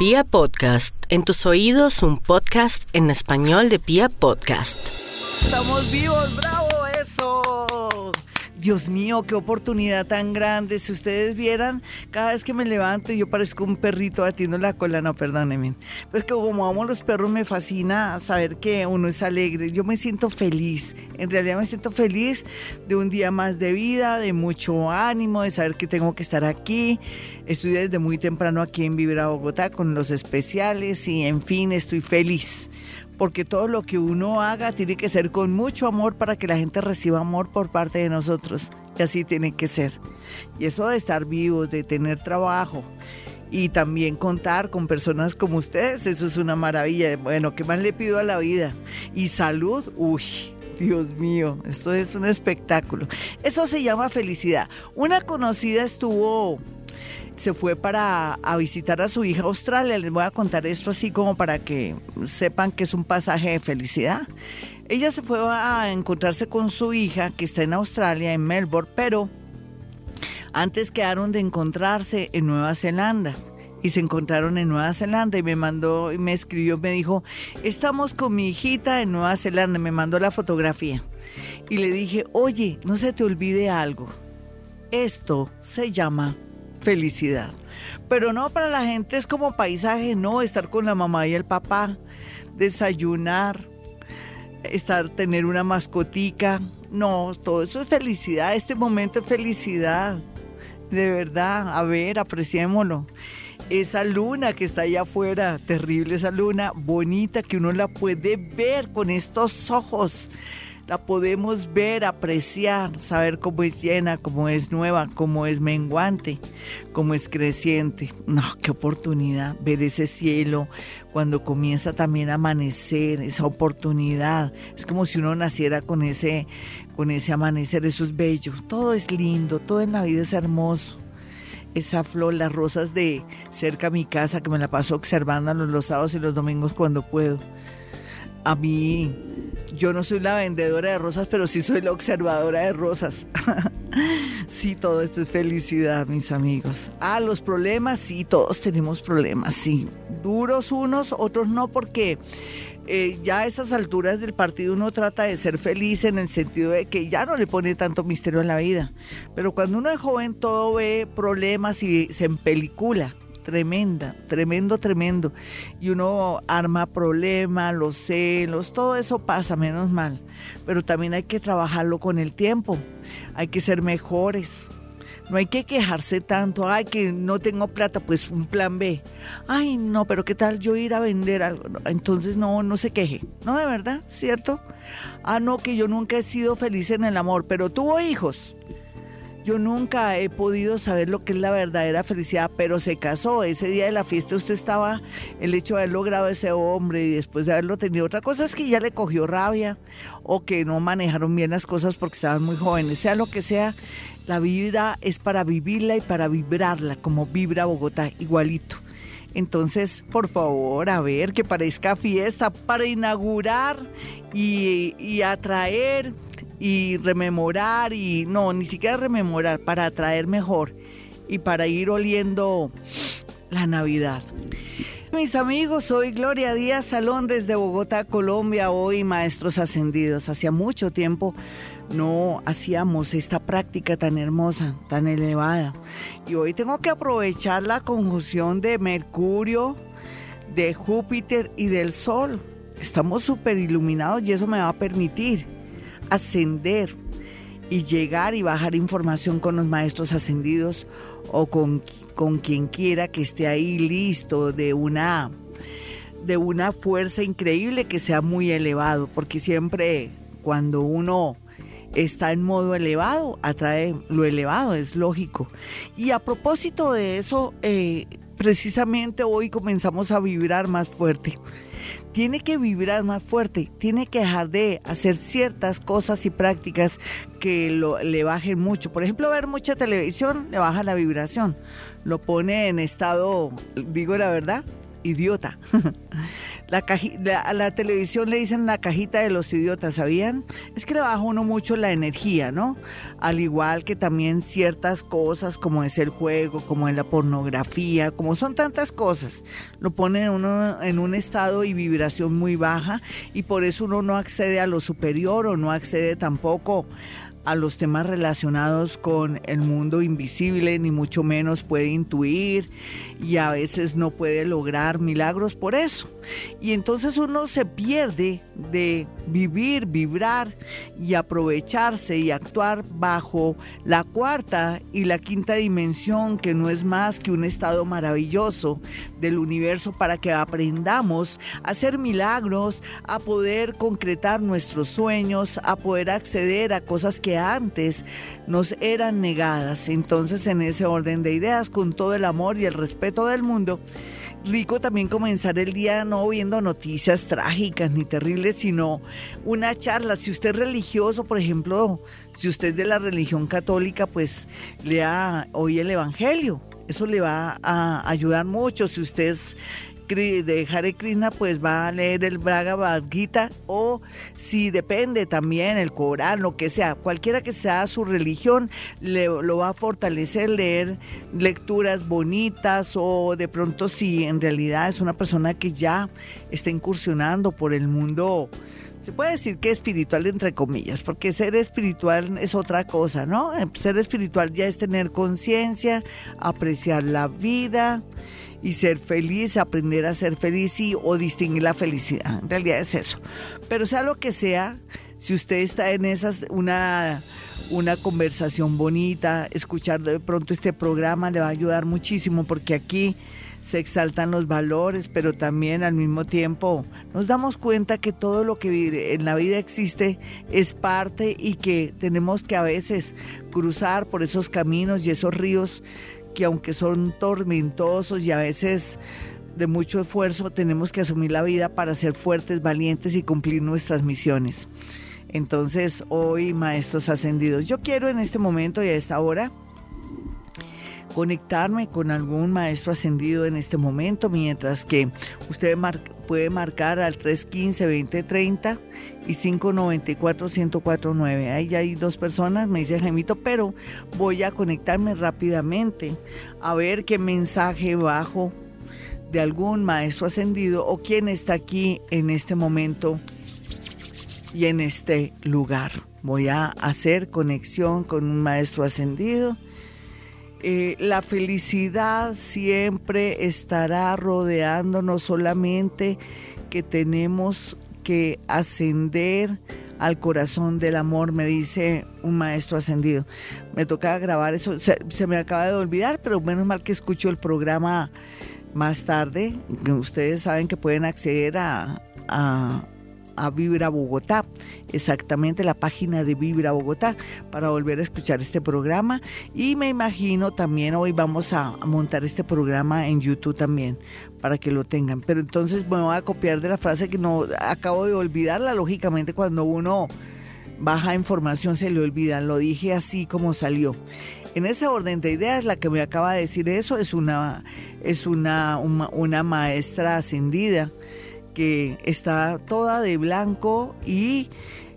Pia Podcast, en tus oídos un podcast en español de Pia Podcast. Estamos vivos, bravo. Dios mío, qué oportunidad tan grande. Si ustedes vieran, cada vez que me levanto yo parezco un perrito batiendo la cola, no, perdónenme. Pues que como amo los perros me fascina saber que uno es alegre. Yo me siento feliz. En realidad me siento feliz de un día más de vida, de mucho ánimo, de saber que tengo que estar aquí. Estoy desde muy temprano aquí en Vivir a Bogotá con los especiales y en fin, estoy feliz porque todo lo que uno haga tiene que ser con mucho amor para que la gente reciba amor por parte de nosotros. Y así tiene que ser. Y eso de estar vivos, de tener trabajo y también contar con personas como ustedes, eso es una maravilla. Bueno, ¿qué más le pido a la vida? Y salud, uy. Dios mío, esto es un espectáculo. Eso se llama felicidad. Una conocida estuvo se fue para a visitar a su hija a Australia. Les voy a contar esto así como para que sepan que es un pasaje de felicidad. Ella se fue a encontrarse con su hija que está en Australia, en Melbourne, pero antes quedaron de encontrarse en Nueva Zelanda y se encontraron en Nueva Zelanda y me mandó y me escribió, me dijo, estamos con mi hijita en Nueva Zelanda, me mandó la fotografía y le dije, oye, no se te olvide algo, esto se llama felicidad. Pero no para la gente es como paisaje, no, estar con la mamá y el papá, desayunar, estar, tener una mascotica, no, todo eso es felicidad, este momento es felicidad, de verdad, a ver, apreciémoslo. Esa luna que está allá afuera, terrible esa luna, bonita, que uno la puede ver con estos ojos la podemos ver, apreciar, saber cómo es llena, cómo es nueva, cómo es menguante, cómo es creciente. No, qué oportunidad ver ese cielo cuando comienza también a amanecer, esa oportunidad. Es como si uno naciera con ese, con ese amanecer, eso es bello. Todo es lindo, todo en la vida es hermoso esa flor, las rosas de cerca a mi casa que me la paso observando los sábados y los domingos cuando puedo. A mí yo no soy la vendedora de rosas, pero sí soy la observadora de rosas. sí, todo esto es felicidad, mis amigos. Ah, los problemas, sí, todos tenemos problemas, sí. Duros unos, otros no, porque eh, ya a estas alturas del partido uno trata de ser feliz en el sentido de que ya no le pone tanto misterio en la vida. Pero cuando uno es joven, todo ve problemas y se empelicula tremenda, tremendo, tremendo. Y uno arma problemas, los celos, todo eso pasa, menos mal. Pero también hay que trabajarlo con el tiempo, hay que ser mejores. No hay que quejarse tanto, ay, que no tengo plata, pues un plan B. Ay, no, pero ¿qué tal yo ir a vender algo? Entonces no, no se queje. No, de verdad, ¿cierto? Ah, no, que yo nunca he sido feliz en el amor, pero tuvo hijos. Yo nunca he podido saber lo que es la verdadera felicidad, pero se casó. Ese día de la fiesta usted estaba, el hecho de haber logrado ese hombre y después de haberlo tenido. Otra cosa es que ya le cogió rabia o que no manejaron bien las cosas porque estaban muy jóvenes. Sea lo que sea, la vida es para vivirla y para vibrarla, como vibra Bogotá, igualito. Entonces, por favor, a ver, que parezca fiesta para inaugurar y, y atraer y rememorar y no, ni siquiera rememorar, para atraer mejor y para ir oliendo la Navidad. Mis amigos, soy Gloria Díaz Salón desde Bogotá, Colombia, hoy Maestros Ascendidos. Hacía mucho tiempo no hacíamos esta práctica tan hermosa, tan elevada. Y hoy tengo que aprovechar la conjunción de Mercurio, de Júpiter y del Sol. Estamos súper iluminados y eso me va a permitir ascender y llegar y bajar información con los maestros ascendidos o con, con quien quiera que esté ahí listo de una de una fuerza increíble que sea muy elevado, porque siempre cuando uno está en modo elevado, atrae lo elevado, es lógico. Y a propósito de eso, eh, precisamente hoy comenzamos a vibrar más fuerte tiene que vibrar más fuerte, tiene que dejar de hacer ciertas cosas y prácticas que lo, le bajen mucho. Por ejemplo, ver mucha televisión le baja la vibración, lo pone en estado, digo la verdad, idiota. la, a la televisión le dicen la cajita de los idiotas, ¿sabían? Es que le baja uno mucho la energía, ¿no? Al igual que también ciertas cosas como es el juego, como es la pornografía, como son tantas cosas, lo pone uno en un estado y vibración muy baja y por eso uno no accede a lo superior o no accede tampoco los temas relacionados con el mundo invisible, ni mucho menos puede intuir y a veces no puede lograr milagros por eso. Y entonces uno se pierde de vivir, vibrar y aprovecharse y actuar bajo la cuarta y la quinta dimensión, que no es más que un estado maravilloso del universo para que aprendamos a hacer milagros, a poder concretar nuestros sueños, a poder acceder a cosas que antes nos eran negadas. Entonces, en ese orden de ideas, con todo el amor y el respeto del mundo, rico también comenzar el día no viendo noticias trágicas ni terribles, sino una charla. Si usted es religioso, por ejemplo, si usted es de la religión católica, pues lea hoy el Evangelio. Eso le va a ayudar mucho. Si usted es de Hare Krishna, pues va a leer el Braga Gita o si depende también el Corán, lo que sea, cualquiera que sea su religión, le, lo va a fortalecer leer lecturas bonitas o de pronto si en realidad es una persona que ya está incursionando por el mundo se puede decir que espiritual entre comillas, porque ser espiritual es otra cosa, ¿no? Ser espiritual ya es tener conciencia, apreciar la vida, y ser feliz, aprender a ser feliz y, o distinguir la felicidad. En realidad es eso. Pero sea lo que sea, si usted está en esas, una, una conversación bonita, escuchar de pronto este programa le va a ayudar muchísimo porque aquí se exaltan los valores, pero también al mismo tiempo nos damos cuenta que todo lo que en la vida existe es parte y que tenemos que a veces cruzar por esos caminos y esos ríos que aunque son tormentosos y a veces de mucho esfuerzo, tenemos que asumir la vida para ser fuertes, valientes y cumplir nuestras misiones. Entonces, hoy, maestros ascendidos, yo quiero en este momento y a esta hora conectarme con algún maestro ascendido en este momento, mientras que usted puede marcar al 315-2030 y 594-1049. Ahí ya hay dos personas, me dice Jaimito, pero voy a conectarme rápidamente a ver qué mensaje bajo de algún maestro ascendido o quién está aquí en este momento y en este lugar. Voy a hacer conexión con un maestro ascendido eh, la felicidad siempre estará rodeando, no solamente que tenemos que ascender al corazón del amor, me dice un maestro ascendido. Me tocaba grabar eso, se, me acaba de olvidar, pero menos mal que escucho el programa más tarde. Ustedes saben que pueden acceder a Vibra Bogotá, exactamente la página de Vibra Bogotá, para volver a escuchar este programa. Y me imagino también hoy vamos a montar este programa en YouTube también, para que lo tengan. Pero entonces me voy a copiar de la frase que no acabo de olvidarla, lógicamente cuando uno baja información se le olvida, lo dije así como salió. En ese orden de ideas, la que me acaba de decir eso es una, es una, una maestra ascendida que está toda de blanco y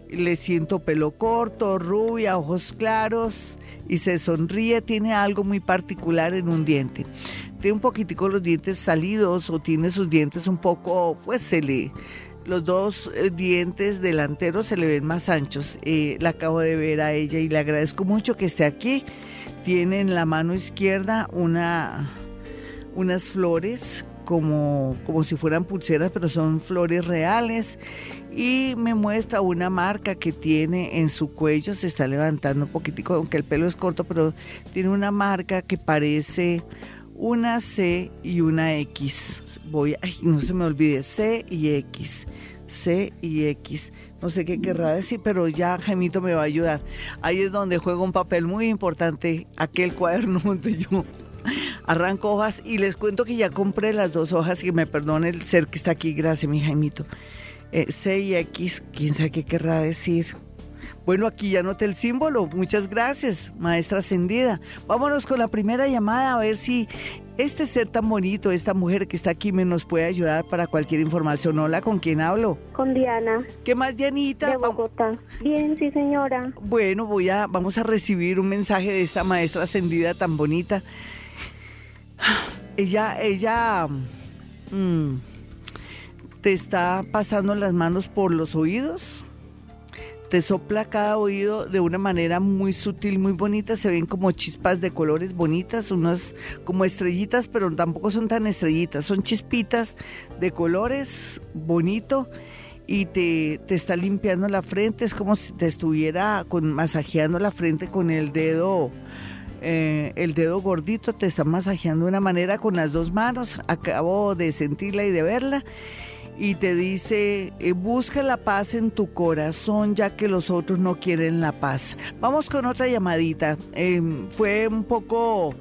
le siento pelo corto, rubia, ojos claros y se sonríe, tiene algo muy particular en un diente. Tiene un poquitico los dientes salidos o tiene sus dientes un poco, pues se le... Los dos eh, dientes delanteros se le ven más anchos. Eh, la acabo de ver a ella y le agradezco mucho que esté aquí. Tiene en la mano izquierda una, unas flores como, como si fueran pulseras, pero son flores reales. Y me muestra una marca que tiene en su cuello, se está levantando un poquitico, aunque el pelo es corto, pero tiene una marca que parece una C y una X. Voy, ay, no se me olvide, C y X. C y X. No sé qué querrá decir, pero ya Jaimito me va a ayudar. Ahí es donde juega un papel muy importante aquel cuaderno donde yo arranco hojas y les cuento que ya compré las dos hojas y me perdone el ser que está aquí, gracias mi Jaimito. Eh, C y X, quién sabe qué querrá decir. Bueno, aquí ya noté el símbolo. Muchas gracias, maestra ascendida. Vámonos con la primera llamada a ver si este ser tan bonito, esta mujer que está aquí, me nos puede ayudar para cualquier información. Hola, ¿con quién hablo? Con Diana. ¿Qué más, Dianita? De Bogotá. Bien, sí, señora. Bueno, voy a, vamos a recibir un mensaje de esta maestra ascendida tan bonita. Ella, ella mm, te está pasando las manos por los oídos te sopla cada oído de una manera muy sutil, muy bonita. Se ven como chispas de colores bonitas, unas como estrellitas, pero tampoco son tan estrellitas, son chispitas de colores bonito y te, te está limpiando la frente. Es como si te estuviera con, masajeando la frente con el dedo. Eh, el dedo gordito te está masajeando de una manera con las dos manos. Acabo de sentirla y de verla y te dice, eh, busca la paz en tu corazón ya que los otros no quieren la paz. Vamos con otra llamadita. Em, fue un poco,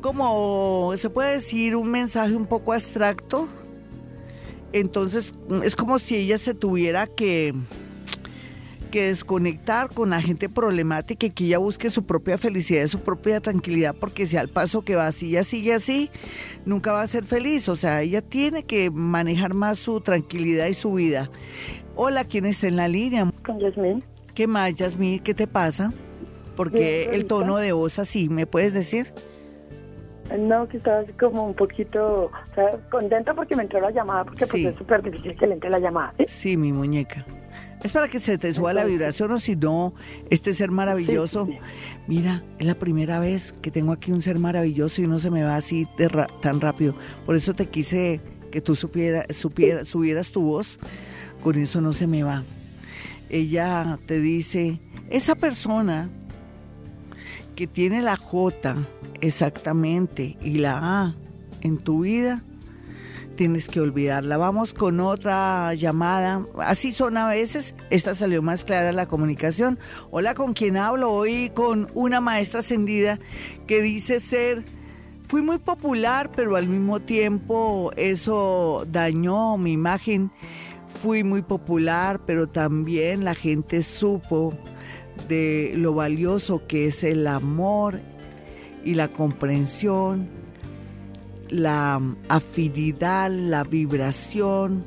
como se puede decir, un mensaje un poco abstracto. Entonces es como si ella se tuviera que que desconectar con la gente problemática y que ella busque su propia felicidad, su propia tranquilidad, porque si al paso que va, si ella sigue así, nunca va a ser feliz. O sea, ella tiene que manejar más su tranquilidad y su vida. Hola, ¿quién está en la línea? Con Yasmín. ¿Qué más, Yasmín? ¿Qué te pasa? Porque el tono de voz así, ¿me puedes decir? No, que estaba así como un poquito o sea, contenta porque me entró la llamada, porque pues es súper difícil que le entre la llamada. Sí, mi muñeca. Es para que se te suba la vibración o si no, este ser maravilloso. Mira, es la primera vez que tengo aquí un ser maravilloso y no se me va así tan rápido. Por eso te quise que tú supiera, supiera, subieras tu voz. Con eso no se me va. Ella te dice, esa persona que tiene la J exactamente y la A en tu vida, tienes que olvidarla. Vamos con otra llamada. Así son a veces. Esta salió más clara la comunicación. Hola, ¿con quién hablo? Hoy con una maestra ascendida que dice ser... Fui muy popular, pero al mismo tiempo eso dañó mi imagen. Fui muy popular, pero también la gente supo de lo valioso que es el amor y la comprensión la afinidad, la vibración.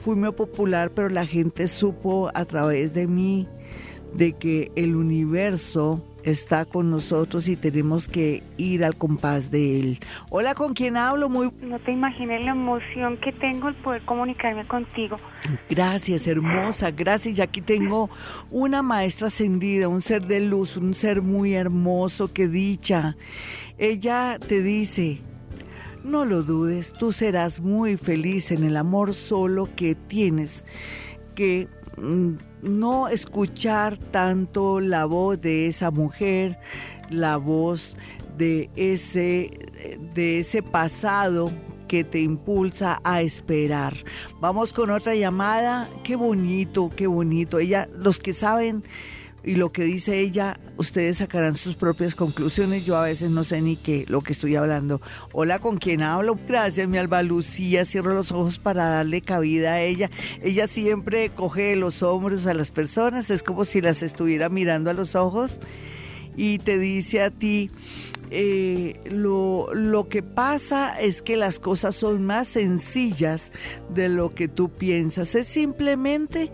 Fui muy popular, pero la gente supo a través de mí de que el universo está con nosotros y tenemos que ir al compás de él. Hola, ¿con quién hablo? Muy No te imaginas la emoción que tengo el poder comunicarme contigo. Gracias, hermosa, gracias. Y aquí tengo una maestra ascendida, un ser de luz, un ser muy hermoso, que dicha. Ella te dice, no lo dudes, tú serás muy feliz en el amor solo que tienes que mm, no escuchar tanto la voz de esa mujer, la voz de ese, de ese pasado que te impulsa a esperar. Vamos con otra llamada. Qué bonito, qué bonito. Ella, los que saben y lo que dice ella, ustedes sacarán sus propias conclusiones. Yo a veces no sé ni qué, lo que estoy hablando. Hola, ¿con quién hablo? Gracias, mi Alba Lucía. Cierro los ojos para darle cabida a ella. Ella siempre coge los hombros a las personas, es como si las estuviera mirando a los ojos y te dice a ti, eh, lo, lo, que pasa es que las cosas son más sencillas de lo que tú piensas. Es simplemente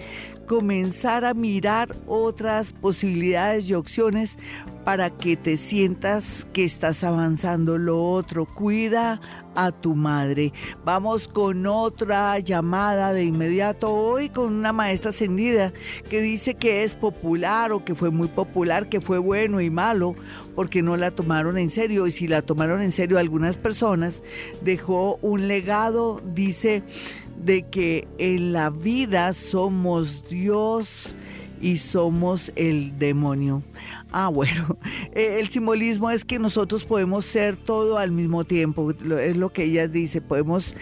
comenzar a mirar otras posibilidades y opciones para que te sientas que estás avanzando. Lo otro, cuida a tu madre. Vamos con otra llamada de inmediato hoy con una maestra ascendida que dice que es popular o que fue muy popular, que fue bueno y malo porque no la tomaron en serio y si la tomaron en serio algunas personas dejó un legado, dice de que en la vida somos Dios y somos el demonio. Ah, bueno, eh, el simbolismo es que nosotros podemos ser todo al mismo tiempo, es lo que ella dice, podemos,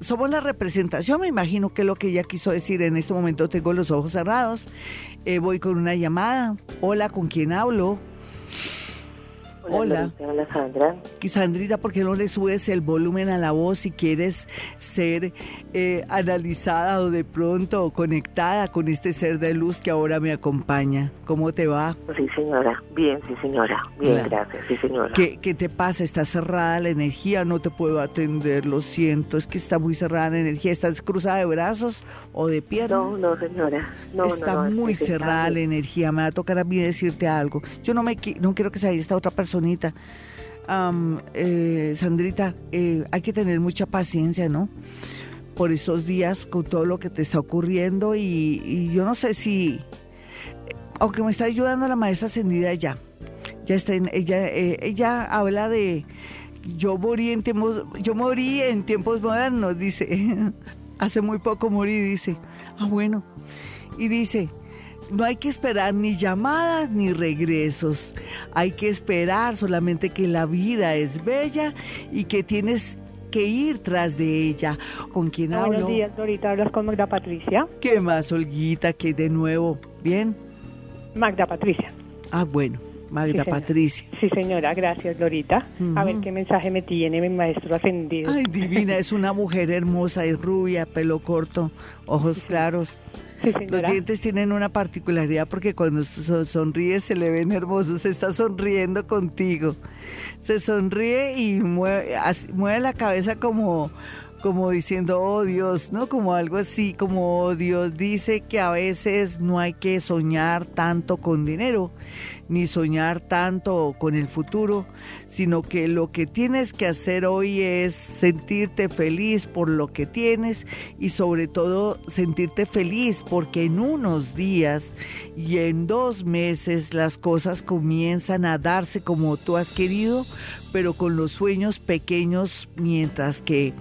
somos la representación, me imagino que es lo que ella quiso decir, en este momento tengo los ojos cerrados, eh, voy con una llamada, hola, ¿con quién hablo? Hola. Hola, Sandra. Sandrita, ¿por qué no le subes el volumen a la voz si quieres ser eh, analizada o de pronto conectada con este ser de luz que ahora me acompaña? ¿Cómo te va? Sí, señora. Bien, sí, señora. Bien, gracias. Sí, señora. ¿Qué, ¿Qué te pasa? ¿Está cerrada la energía? No te puedo atender, lo siento. Es que está muy cerrada la energía. ¿Estás cruzada de brazos o de piernas? No, no, señora. No, está muy cerrada la energía. Me va a tocar a mí decirte algo. Yo no, me, no quiero que se haya esta otra persona eh, Sandrita, eh, hay que tener mucha paciencia, ¿no? Por estos días con todo lo que te está ocurriendo y, yo no sé si, aunque me está ayudando la maestra ascendida ya, ya está en, ella, eh, ella habla de yo morí en tiempos, yo morí en tiempos modernos, dice, hace muy poco morí, dice, ah bueno, y dice, no hay que esperar ni llamadas ni regresos. Hay que esperar solamente que la vida es bella y que tienes que ir tras de ella. ¿Con quién hablo? Buenos días, Dorita. Hablas con Magda Patricia. ¿Qué más, Olguita? Que de nuevo. ¿Bien? Magda Patricia. Ah, bueno. Magda Patricia. Sí, señora, gracias, Dorita. A ver qué mensaje me tiene mi maestro ascendido. Ay, divina, es una mujer hermosa y rubia, pelo corto, ojos claros. Los dientes tienen una particularidad porque cuando sonríe se le ven hermosos, se está sonriendo contigo. Se sonríe y mueve, mueve la cabeza como, como diciendo, oh Dios, ¿no? Como algo así, como Dios dice que a veces no hay que soñar tanto con dinero, ni soñar tanto con el futuro, sino que lo que tienes que hacer hoy es sentirte feliz por lo que tienes y sobre todo sentirte feliz porque en unos días y en dos meses las cosas comienzan a darse como tú has querido, pero con los sueños pequeños mientras que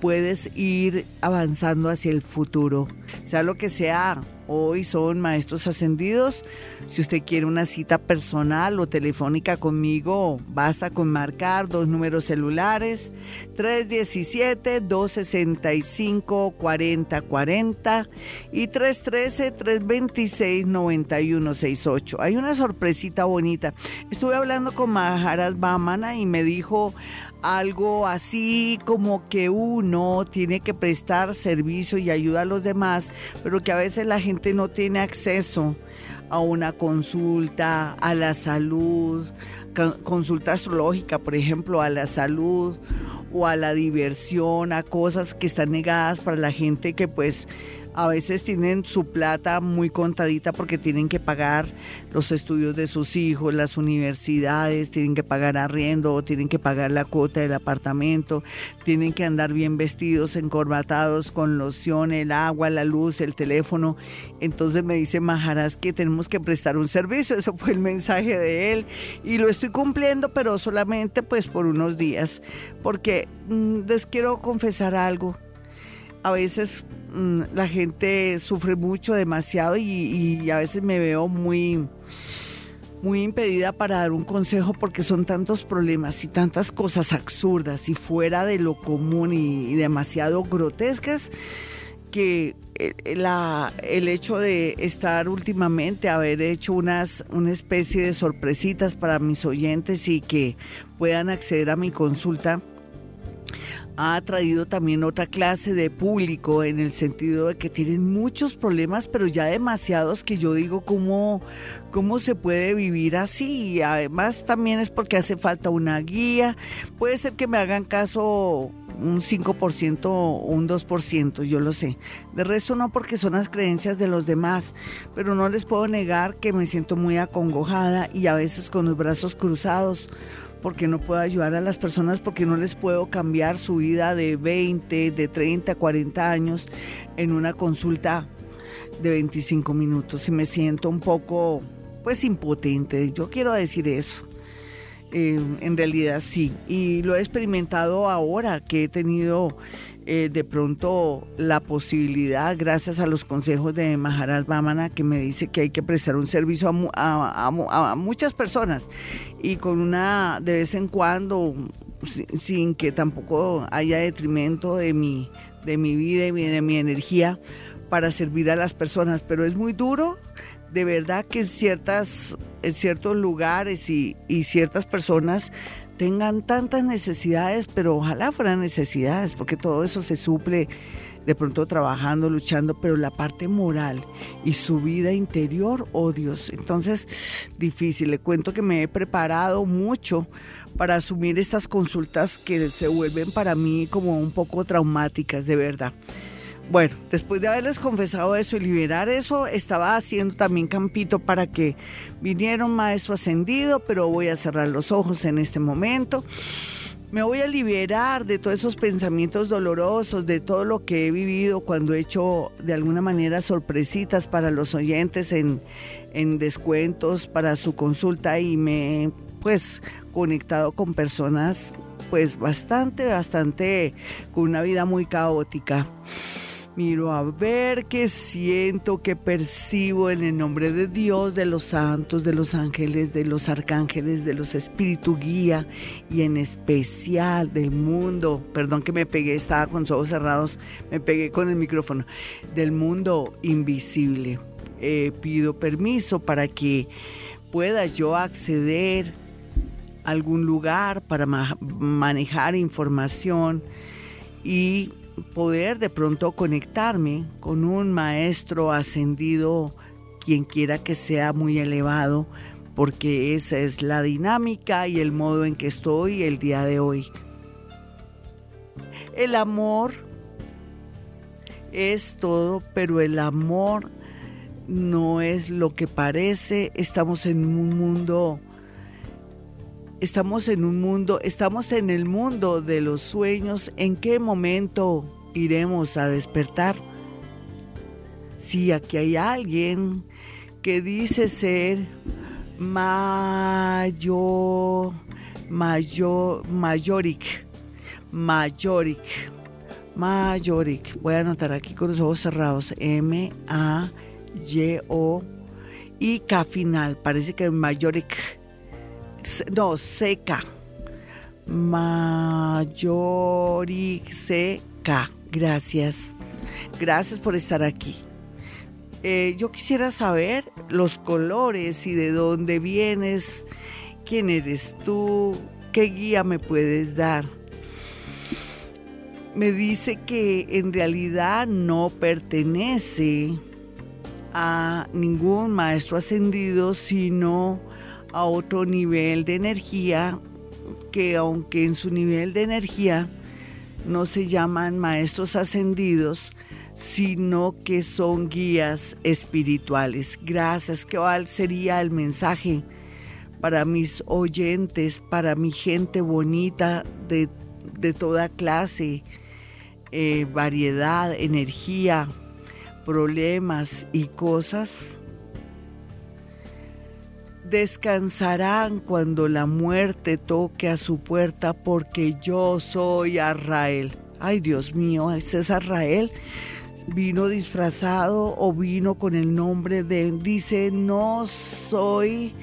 puedes ir avanzando hacia el futuro. Sea lo que sea, hoy son maestros ascendidos. Si usted quiere una cita personal o telefónica conmigo, basta con marcar dos números celulares, 317-265-4040 y 313-326-9168. Hay una sorpresita bonita. Estuve hablando con Maharas Bamana y me dijo algo así como que uno tiene que prestar servicio y ayuda a los demás, pero que a veces la gente no tiene acceso a una consulta, a la salud, consulta astrológica, por ejemplo, a la salud o a la diversión, a cosas que están negadas para la gente que pues a veces tienen su plata muy contadita porque tienen que pagar los estudios de sus hijos, las universidades, tienen que pagar arriendo, tienen que pagar la cuota del apartamento, tienen que andar bien vestidos, encorbatados, con loción, el agua, la luz, el teléfono. Entonces me dice Majaras que tenemos que prestar un servicio, eso fue el mensaje de él y lo estoy cumpliendo, pero solamente pues por unos días, porque mm, les quiero confesar algo. A veces Mm, la gente sufre mucho, demasiado y, a veces me veo muy, muy impedida para dar un consejo porque son tantos problemas y tantas cosas absurdas y fuera de lo común y, demasiado grotescas que eh, la, el hecho de estar últimamente, haber hecho unas, una especie de sorpresitas para mis oyentes y que puedan acceder a mi consulta, ha traído también otra clase de público en el sentido de que tienen muchos problemas, pero ya demasiados que yo digo cómo, cómo se puede vivir así. Y además también es porque hace falta una guía. Puede ser que me hagan caso un 5% o un 2%, yo lo sé. De resto no porque son las creencias de los demás, pero no les puedo negar que me siento muy acongojada y a veces con los brazos cruzados porque no puedo ayudar a las personas, porque no les puedo cambiar su vida de 20, de 30, 40 años en una consulta de 25 minutos y me siento un poco pues impotente. Yo quiero decir eso. Eh, en realidad sí, y lo he experimentado ahora que he tenido eh, de pronto la posibilidad, gracias a los consejos de Maharaj Bamana, que me dice que hay que prestar un servicio a, muchas personas. Y con una, de vez en cuando, sin, que tampoco haya detrimento de mi, de mi vida y de mi energía para servir a las personas, pero es muy duro de verdad que ciertas, en ciertos lugares y, y ciertas personas tengan tantas necesidades, pero ojalá fueran necesidades, porque todo eso se suple de pronto trabajando, luchando, pero la parte moral y su vida interior, oh Dios, entonces difícil. Le cuento que me he preparado mucho para asumir estas consultas que se vuelven para mí como un poco traumáticas, de verdad. Bueno, después de haberles confesado eso y liberar eso, estaba haciendo también campito para que viniera un maestro ascendido, pero voy a cerrar los ojos en este momento. Me voy a liberar de todos esos pensamientos dolorosos, de todo lo que he vivido cuando he hecho de alguna manera sorpresitas para los oyentes en, en descuentos para su consulta y me pues conectado con personas pues bastante, bastante con una vida muy caótica. Miro a ver qué siento, qué percibo en el nombre de Dios, de los santos, de los ángeles, de los arcángeles, de los espíritus guía y en especial del mundo. Perdón que me pegué, estaba con los ojos cerrados, me pegué con el micrófono. Del mundo invisible. Eh, pido permiso para que pueda yo acceder a algún lugar para manejar información y poder de pronto conectarme con un maestro ascendido, quien quiera que sea muy elevado, porque esa es la dinámica y el modo en que estoy el día de hoy. El amor es todo, pero el amor no es lo que parece. Estamos en un mundo Estamos en un mundo, estamos en el mundo de los sueños. ¿En qué momento iremos a despertar? Si aquí hay alguien que dice ser mayor, mayor, mayoric, mayoric, mayoric. Voy a anotar aquí con los ojos cerrados. M A Y O y K final. Parece que mayoric no, seca. seca. Gracias. Gracias por estar aquí. Eh, yo quisiera saber los colores y de dónde vienes, quién eres tú, qué guía me puedes dar. Me dice que en realidad no pertenece a ningún maestro ascendido, sino a otro nivel de energía que aunque en su nivel de energía no se llaman maestros ascendidos, sino que son guías espirituales. Gracias. ¿Cuál sería el mensaje para mis oyentes, para mi gente bonita de, toda clase, eh, variedad, energía, problemas y cosas? Descansarán cuando la muerte toque a su puerta porque yo soy Arrael. Ay Dios mío, ese es Arrael. Vino disfrazado o vino con el nombre de... Dice, no soy,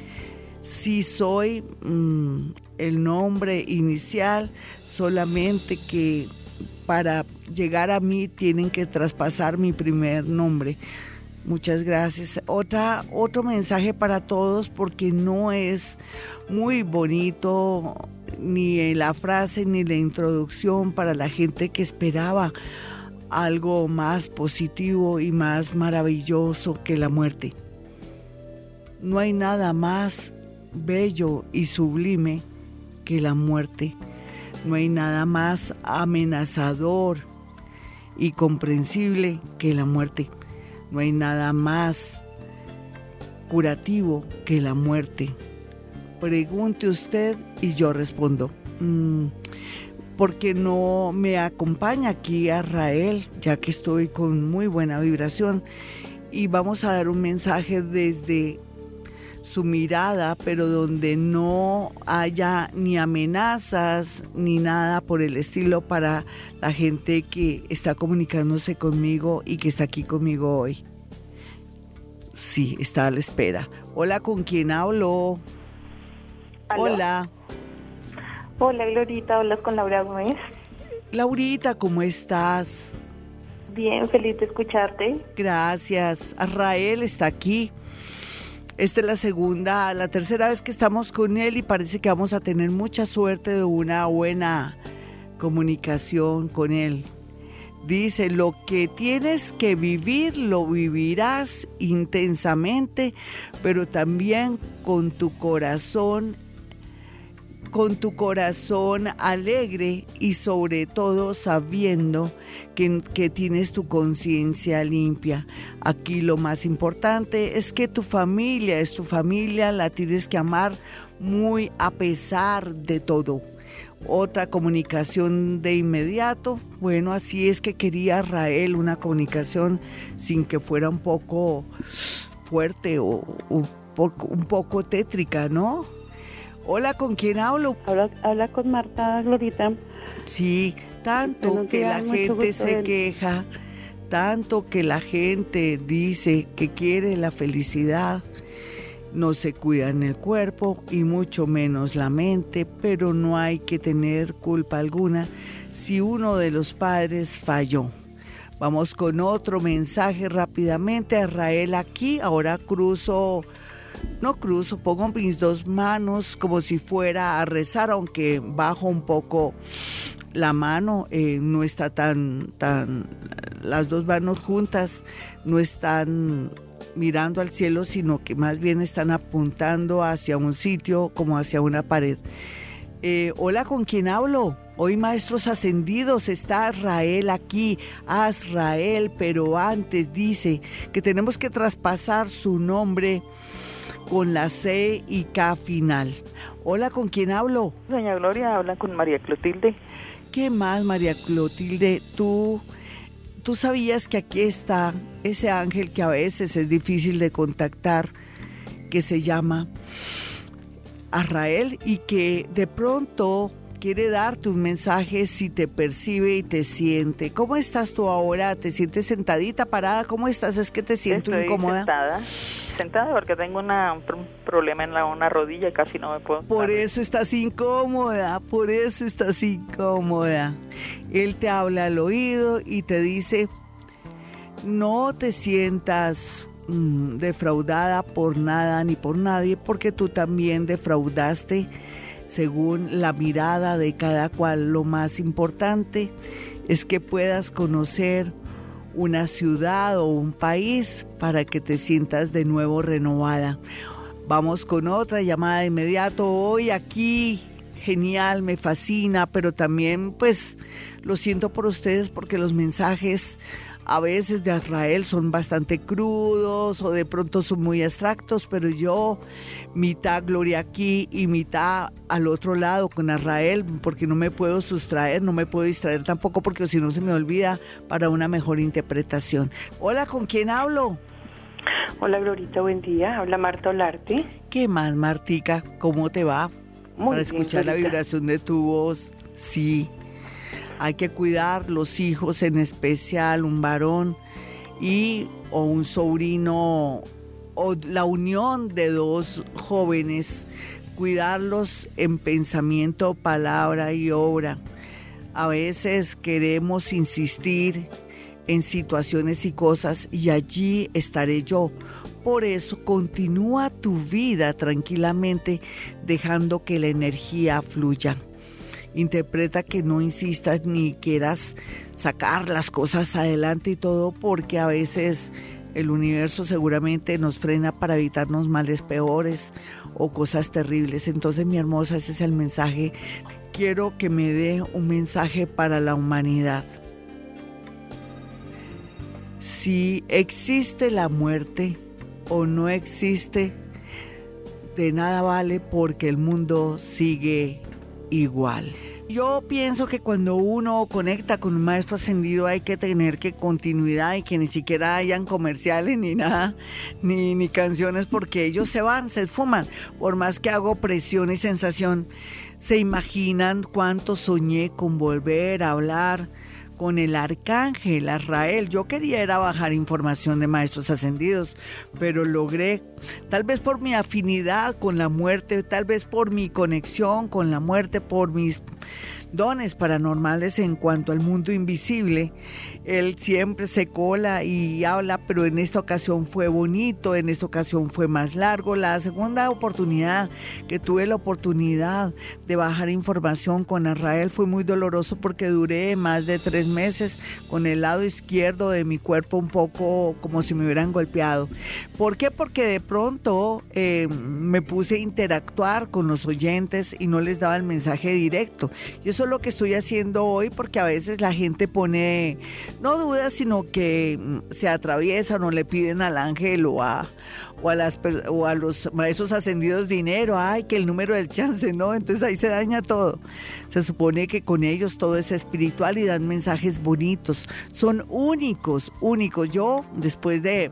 sí soy mm, el nombre inicial, solamente que para llegar a mí tienen que traspasar mi primer nombre. Muchas gracias. Otra, otro mensaje para todos porque no es muy bonito ni la frase ni la introducción para la gente que esperaba algo más positivo y más maravilloso que la muerte. No hay nada más bello y sublime que la muerte. No hay nada más amenazador y comprensible que la muerte. No hay nada más curativo que la muerte. Pregunte usted y yo respondo. Mm, porque no me acompaña aquí a Rael, ya que estoy con muy buena vibración. Y vamos a dar un mensaje desde su mirada, pero donde no haya ni amenazas ni nada por el estilo para la gente que está comunicándose conmigo y que está aquí conmigo hoy. Sí, está a la espera. Hola, ¿con quién hablo? Hola. Hola, Glorita, hablas con Laura Gómez. Laurita, ¿cómo estás? Bien, feliz de escucharte. Gracias. Arrael está aquí Esta es la segunda, la tercera vez que estamos con él y parece que vamos a tener mucha suerte de una buena comunicación con él. Dice, lo que tienes que vivir lo vivirás intensamente, pero también con tu corazón con tu corazón alegre y sobre todo sabiendo que, que tienes tu conciencia limpia. Aquí lo más importante es que tu familia es tu familia, la tienes que amar muy a pesar de todo. Otra comunicación de inmediato, bueno, así es que quería Rael una comunicación sin que fuera un poco fuerte o un poco, un poco tétrica, ¿no? Hola, ¿con quién hablo? Habla, habla con Marta Glorita. Sí, tanto que la gente se queja, tanto que la gente dice que quiere la felicidad, no se cuida en el cuerpo y mucho menos la mente, pero no hay que tener culpa alguna si uno de los padres falló. Vamos con otro mensaje rápidamente a Israel aquí, ahora cruzo no cruzo, pongo mis dos manos como si fuera a rezar, aunque bajo un poco la mano, eh, no está tan, tan, las dos manos juntas no están mirando al cielo, sino que más bien están apuntando hacia un sitio como hacia una pared. Eh, hola, ¿con quién hablo? Hoy maestros ascendidos está Israel aquí, Azrael, pero antes dice que tenemos que traspasar su nombre con la C y K final. Hola, ¿con quién hablo? Doña Gloria, habla con María Clotilde. ¿Qué más, María Clotilde? Tú, tú sabías que aquí está ese ángel que a veces es difícil de contactar, que se llama Arrael y que de pronto quiere darte un mensaje si te percibe y te siente. ¿Cómo estás tú ahora? ¿Te sientes sentadita, parada? ¿Cómo estás? Es que te siento Estoy incómoda. Sentada, sentada porque tengo una, un problema en la una rodilla y casi no me puedo. Por eso estás incómoda, por eso estás incómoda. Él te habla al oído y te dice, no te sientas mm, defraudada por nada ni por nadie, porque tú también defraudaste según la mirada de cada cual. Lo más importante es que puedas conocer una ciudad o un país para que te sientas de nuevo renovada. Vamos con otra llamada de inmediato. Hoy aquí, genial, me fascina, pero también pues lo siento por ustedes porque los mensajes a veces de Israel son bastante crudos o de pronto son muy abstractos, pero yo mitad gloria aquí y mitad al otro lado con Israel, porque no me puedo sustraer, no me puedo distraer tampoco, porque si no se me olvida para una mejor interpretación. Hola, ¿con quién hablo? Hola, Glorita, buen día. Habla Marta Olarte. ¿Qué más, Martica? ¿Cómo te va? Muy para bien, escuchar la vibración de tu voz. Sí. Hay que cuidar los hijos, en especial un varón y o un sobrino o la unión de dos jóvenes, cuidarlos en pensamiento, palabra y obra. A veces queremos insistir en situaciones y cosas y allí estaré yo. Por eso continúa tu vida tranquilamente dejando que la energía fluya. Interpreta que no insistas ni quieras sacar las cosas adelante y todo porque a veces el universo seguramente nos frena para evitarnos males peores o cosas terribles. Entonces, mi hermosa, ese es el mensaje. Quiero que me dé un mensaje para la humanidad. Si existe la muerte o no existe, de nada vale porque el mundo sigue igual. Yo pienso que cuando uno conecta con un maestro ascendido hay que tener que continuidad y que ni siquiera hayan comerciales ni nada, ni, ni canciones porque ellos se van, se esfuman. Por más que hago presión y sensación, se imaginan cuánto soñé con volver a hablar con el arcángel Azrael. Yo quería era bajar información de maestros ascendidos, pero logré, tal vez por mi afinidad con la muerte, tal vez por mi conexión con la muerte, por mis dones paranormales en cuanto al mundo invisible. Él siempre se cola y habla, pero en esta ocasión fue bonito, en esta ocasión fue más largo. La segunda oportunidad que tuve la oportunidad de bajar información con Israel fue muy doloroso porque duré más de tres meses con el lado izquierdo de mi cuerpo un poco como si me hubieran golpeado. ¿Por qué? Porque de pronto eh, me puse a interactuar con los oyentes y no les daba el mensaje directo. Y eso lo que estoy haciendo hoy porque a veces la gente pone, no dudas, sino que mm, se atraviesan o le piden al ángel o a, o a, las, o a los maestros ascendidos dinero, ay, que el número del chance, ¿no? Entonces ahí se daña todo. Se supone que con ellos todo es espiritual y dan mensajes bonitos. Son únicos, únicos. Yo, después de,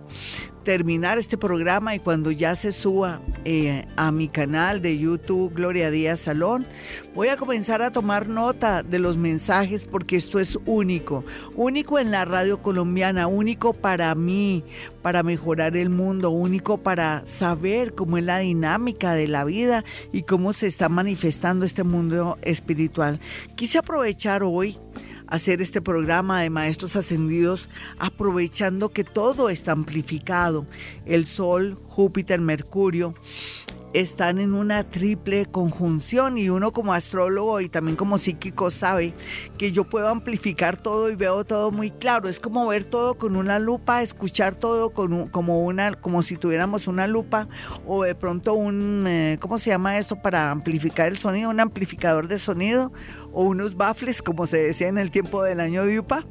terminar este programa y cuando ya se suba eh, a mi canal de YouTube Gloria Díaz Salón, voy a comenzar a tomar nota de los mensajes porque esto es único, único en la radio colombiana, único para mí, para mejorar el mundo, único para saber cómo es la dinámica de la vida y cómo se está manifestando este mundo espiritual. Quise aprovechar hoy hacer este programa de Maestros Ascendidos aprovechando que todo está amplificado, el Sol, Júpiter, Mercurio, están en una triple conjunción y uno como astrólogo y también como psíquico sabe que yo puedo amplificar todo y veo todo muy claro. Es como ver todo con una lupa, escuchar todo con como una, como si tuviéramos una lupa o de pronto un, eh, ¿cómo se llama esto para amplificar el sonido? Un amplificador de sonido o unos baffles, como se decía en el tiempo del año de Yupa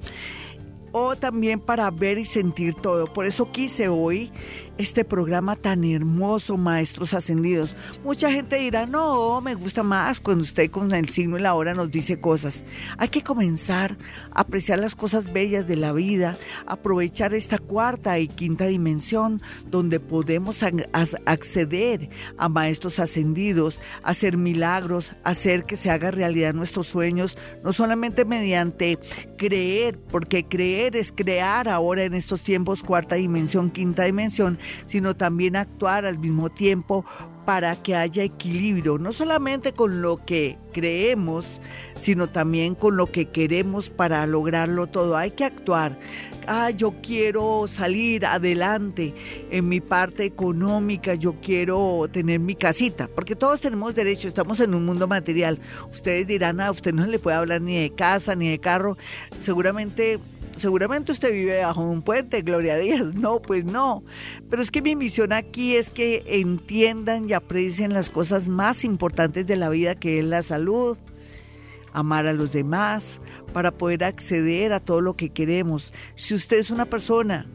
o también para ver y sentir todo. Por eso quise hoy este programa tan hermoso, Maestros Ascendidos. Mucha gente dirá, no, me gusta más cuando usted con el signo y la hora nos dice cosas. Hay que comenzar a apreciar las cosas bellas de la vida, aprovechar esta cuarta y quinta dimensión donde podemos acceder a Maestros Ascendidos, hacer milagros, hacer que se haga realidad nuestros sueños, no solamente mediante creer, porque creer es crear ahora en estos tiempos cuarta dimensión, quinta dimensión, sino también actuar al mismo tiempo para que haya equilibrio, no solamente con lo que creemos, sino también con lo que queremos para lograrlo todo. Hay que actuar. Ah, yo quiero salir adelante en mi parte económica, yo quiero tener mi casita, porque todos tenemos derecho, estamos en un mundo material. Ustedes dirán, a ah, usted no le puede hablar ni de casa ni de carro. Seguramente seguramente usted vive bajo un puente, Gloria Dios. No, pues no. Pero es que mi misión aquí es que entiendan y aprecien las cosas más importantes de la vida, que es la salud, amar a los demás, para poder acceder a todo lo que queremos. Si usted es una persona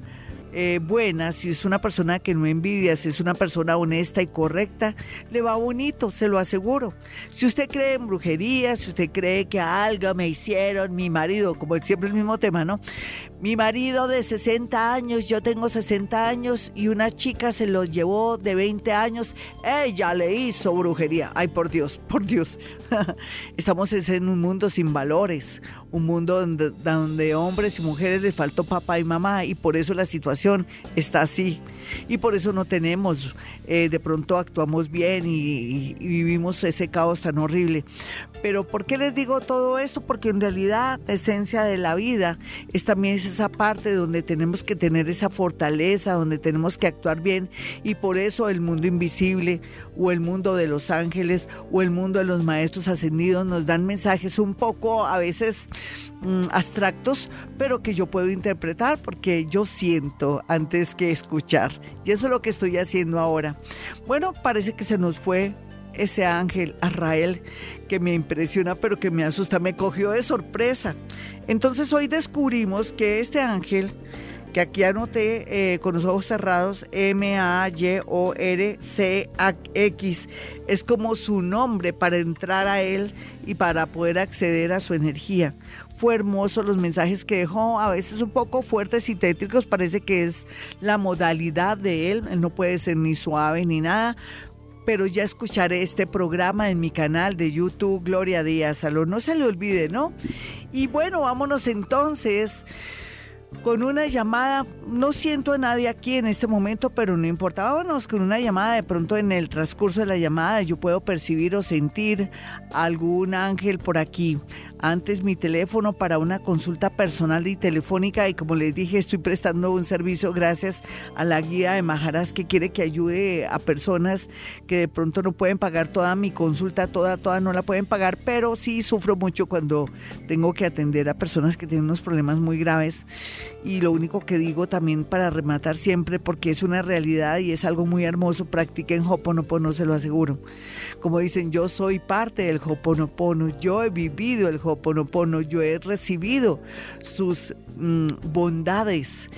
eh, buena, si es una persona que no envidia, si es una persona honesta y correcta, le va bonito, se lo aseguro. Si usted cree en brujería, si usted cree que algo me hicieron mi marido, como siempre el mismo tema, ¿no? Mi marido de 60 años, yo tengo 60 años y una chica se los llevó de 20 años, ella le hizo brujería. Ay, por Dios, por Dios. Estamos en un mundo sin valores, un mundo donde, hombres y mujeres les faltó papá y mamá y por eso la situación está así. Y por eso no tenemos, eh, de pronto actuamos bien y, vivimos ese caos tan horrible. Pero ¿por qué les digo todo esto? Porque en realidad la esencia de la vida es también esa parte donde tenemos que tener esa fortaleza, donde tenemos que actuar bien y por eso el mundo invisible o el mundo de los ángeles o el mundo de los maestros ascendidos nos dan mensajes un poco a veces mm, abstractos, pero que yo puedo interpretar porque yo siento antes que escuchar. Y eso es lo que estoy haciendo ahora. Bueno, parece que se nos fue ese ángel Arrael que me impresiona pero que me asusta, me cogió de sorpresa. Entonces hoy descubrimos que este ángel que aquí anoté eh, con los ojos cerrados, M-A-Y-O-R-C-X, es como su nombre para entrar a él y para poder acceder a su energía. Fue hermoso los mensajes que dejó, a veces un poco fuertes y tétricos, parece que es la modalidad de él, él no puede ser ni suave ni nada, pero ya escucharé este programa en mi canal de YouTube, Gloria Díaz Salón. No se le olvide, ¿no? Y bueno, vámonos entonces con una llamada, no siento a nadie aquí en este momento, pero no importa, vámonos con una llamada, de pronto en el transcurso de la llamada yo puedo percibir o sentir algún ángel por aquí, antes mi teléfono para una consulta personal y telefónica y como les dije estoy prestando un servicio gracias a la guía de Majaras que quiere que ayude a personas que de pronto no pueden pagar toda mi consulta, toda, toda no la pueden pagar, pero sí sufro mucho cuando tengo que atender a personas que tienen unos problemas muy graves y lo único que digo también para rematar siempre porque es una realidad y es algo muy hermoso, practiquen Hoponopono, se lo aseguro. Como dicen, yo soy parte del Hoponopono, yo he vivido el Ho'oponopono, yo he recibido sus mm, bondades.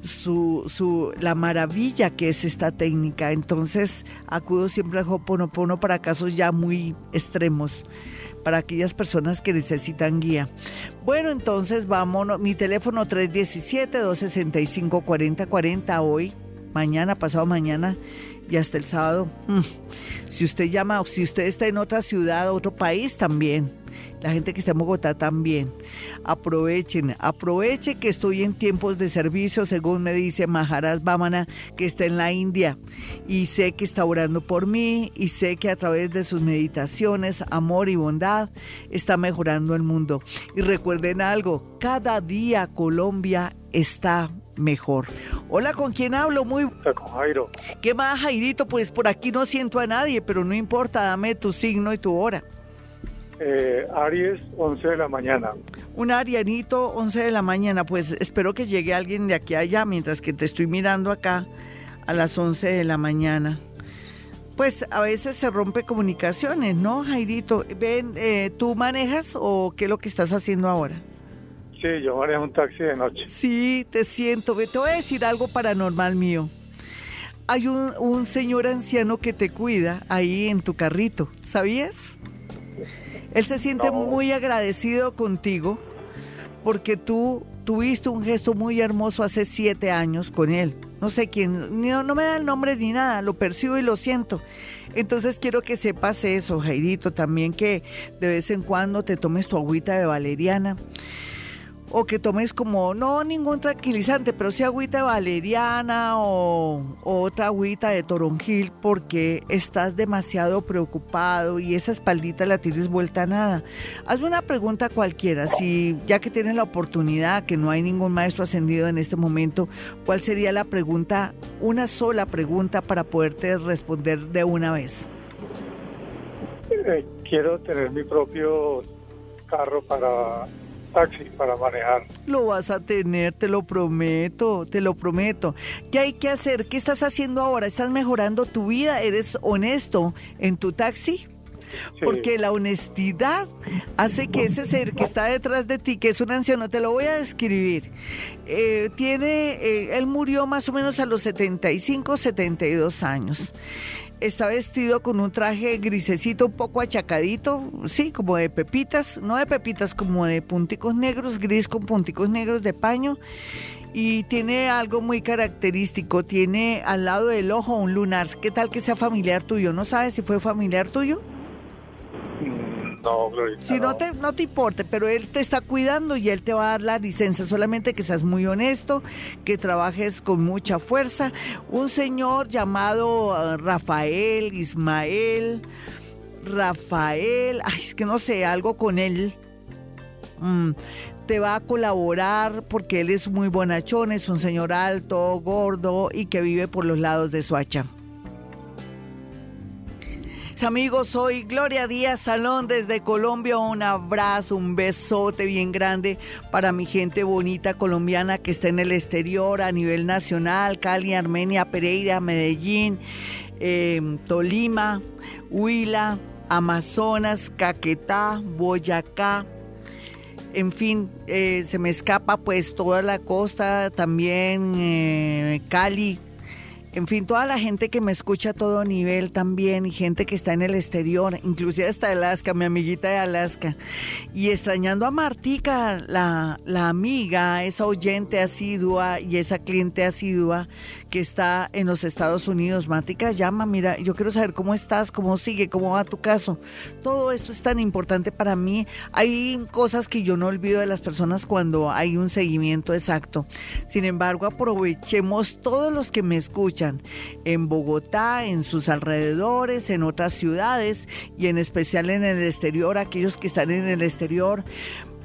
Su, su, la maravilla que es esta técnica. Entonces acudo siempre al Ho'oponopono para casos ya muy extremos, para aquellas personas que necesitan guía. Bueno, entonces vámonos. Mi teléfono 317-265-4040 hoy, mañana, pasado mañana y hasta el sábado. Mm, si usted llama o si usted está en otra ciudad, otro país también la gente que está en Bogotá también. Aprovechen, aproveche que estoy en tiempos de servicio, según me dice Maharaj Bamana, que está en la India. Y sé que está orando por mí y sé que a través de sus meditaciones, amor y bondad, está mejorando el mundo. Y recuerden algo, cada día Colombia está mejor. Hola, ¿con quién hablo? Muy... Con Jairo. ¿Qué más, Jairito? Pues por aquí no siento a nadie, pero no importa, dame tu signo y tu hora. Eh, Aries, 11 de la mañana. Un arianito, 11 de la mañana. Pues espero que llegue alguien de aquí a allá mientras que te estoy mirando acá a las 11 de la mañana. Pues a veces se rompe comunicaciones, ¿no, Jairito? Ven, eh, ¿tú manejas o qué es lo que estás haciendo ahora? Sí, yo manejo un taxi de noche. Sí, te siento. Te voy a decir algo paranormal mío. Hay un, un señor anciano que te cuida ahí en tu carrito, ¿sabías? Él se siente muy agradecido contigo porque tú tuviste un gesto muy hermoso hace siete años con él. No sé quién, no, no me da el nombre ni nada, lo percibo y lo siento. Entonces quiero que sepas eso, Jairito, también que de vez en cuando te tomes tu agüita de valeriana o que tomes como, no ningún tranquilizante, pero sí agüita valeriana o, otra agüita de toronjil porque estás demasiado preocupado y esa espaldita la tienes vuelta a nada. Hazme una pregunta cualquiera, si ya que tienes la oportunidad, que no hay ningún maestro ascendido en este momento, ¿cuál sería la pregunta, una sola pregunta para poderte responder de una vez? Eh, quiero tener mi propio carro para taxi para manejar. Lo vas a tener, te lo prometo, te lo prometo. ¿Qué hay que hacer? ¿Qué estás haciendo ahora? ¿Estás mejorando tu vida? ¿Eres honesto en tu taxi? Porque la honestidad hace que ese ser que está detrás de ti, que es un anciano, te lo voy a describir, eh, tiene, eh, él murió más o menos a los 75, 72 años está vestido con un traje grisecito un poco achacadito, sí, como de pepitas, no de pepitas, como de punticos negros, gris con punticos negros de paño. Y tiene algo muy característico, tiene al lado del ojo un lunar. ¿Qué tal que sea familiar tuyo? ¿No sabes si fue familiar tuyo? No, Si no, te, no te importe, pero él te está cuidando y él te va a dar la licencia. Solamente que seas muy honesto, que trabajes con mucha fuerza. Un señor llamado ah, Rafael, Ismael, Rafael, ay, es que no sé, algo con él. Mm, te va a colaborar porque él es muy bonachón, es un señor alto, gordo y que vive por los lados de Suacha amigos, soy Gloria Díaz Salón desde Colombia. Un abrazo, un besote bien grande para mi gente bonita colombiana que está en el exterior a nivel nacional, Cali, Armenia, Pereira, Medellín, em, Tolima, Huila, Amazonas, Caquetá, Boyacá. En fin, eh, se me escapa pues toda la costa, también eh, Cali, en fin, toda la gente que me escucha a todo nivel también y gente que está en el exterior, inclusive hasta Alaska, mi amiguita de Alaska. Y extrañando a Martica, la, la amiga, esa oyente asidua y esa cliente asidua que está en los Estados Unidos. Martica, llama, mira, yo quiero saber cómo estás, cómo sigue, cómo va tu caso. Todo esto es tan importante para mí. Hay cosas que yo no olvido de las personas cuando hay un seguimiento exacto. Sin embargo, aprovechemos todos los que me escuchan en Bogotá, en sus alrededores, en otras ciudades y en especial en el exterior, aquellos que están en el exterior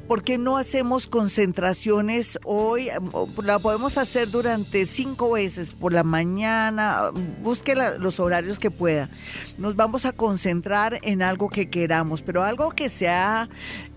¿Por qué no hacemos concentraciones hoy? La podemos hacer durante cinco veces por la mañana. Busque los horarios que pueda. Nos vamos a concentrar en algo que queramos, pero algo que sea,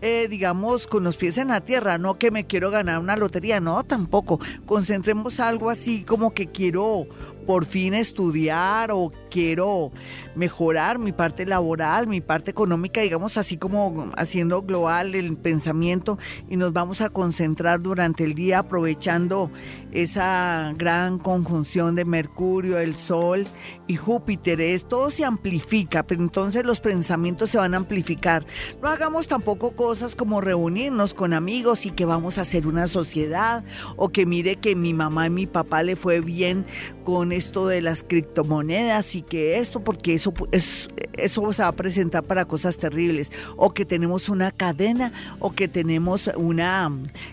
eh, digamos, con los pies en la tierra. No que me quiero ganar una lotería, no, tampoco. Concentremos algo así como que quiero por fin estudiar o quiero mejorar mi parte laboral, mi parte económica, digamos así como haciendo global el pensamiento y nos vamos a concentrar durante el día aprovechando esa gran conjunción de Mercurio, el Sol y Júpiter. todo se amplifica, pero entonces los pensamientos se van a amplificar. No hagamos tampoco cosas como reunirnos con amigos y que vamos a hacer una sociedad o que mire que mi mamá y mi papá le fue bien con esto de las criptomonedas y que esto, porque eso, es, eso se va a presentar para cosas terribles, o que tenemos una cadena, o que tenemos una,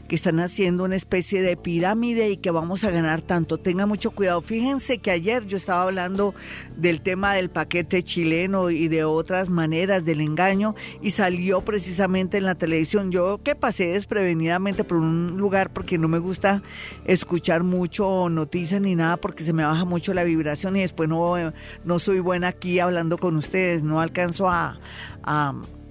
que están haciendo una especie de pirámide y que vamos a ganar tanto. Tenga mucho cuidado. Fíjense que ayer yo estaba hablando del tema del paquete chileno y de otras maneras del engaño y salió precisamente en la televisión. Yo que pasé desprevenidamente por un lugar porque no me gusta escuchar mucho noticias ni nada porque se me baja mucho la vibración y después no, no soy buena aquí hablando con ustedes, no alcanzo a,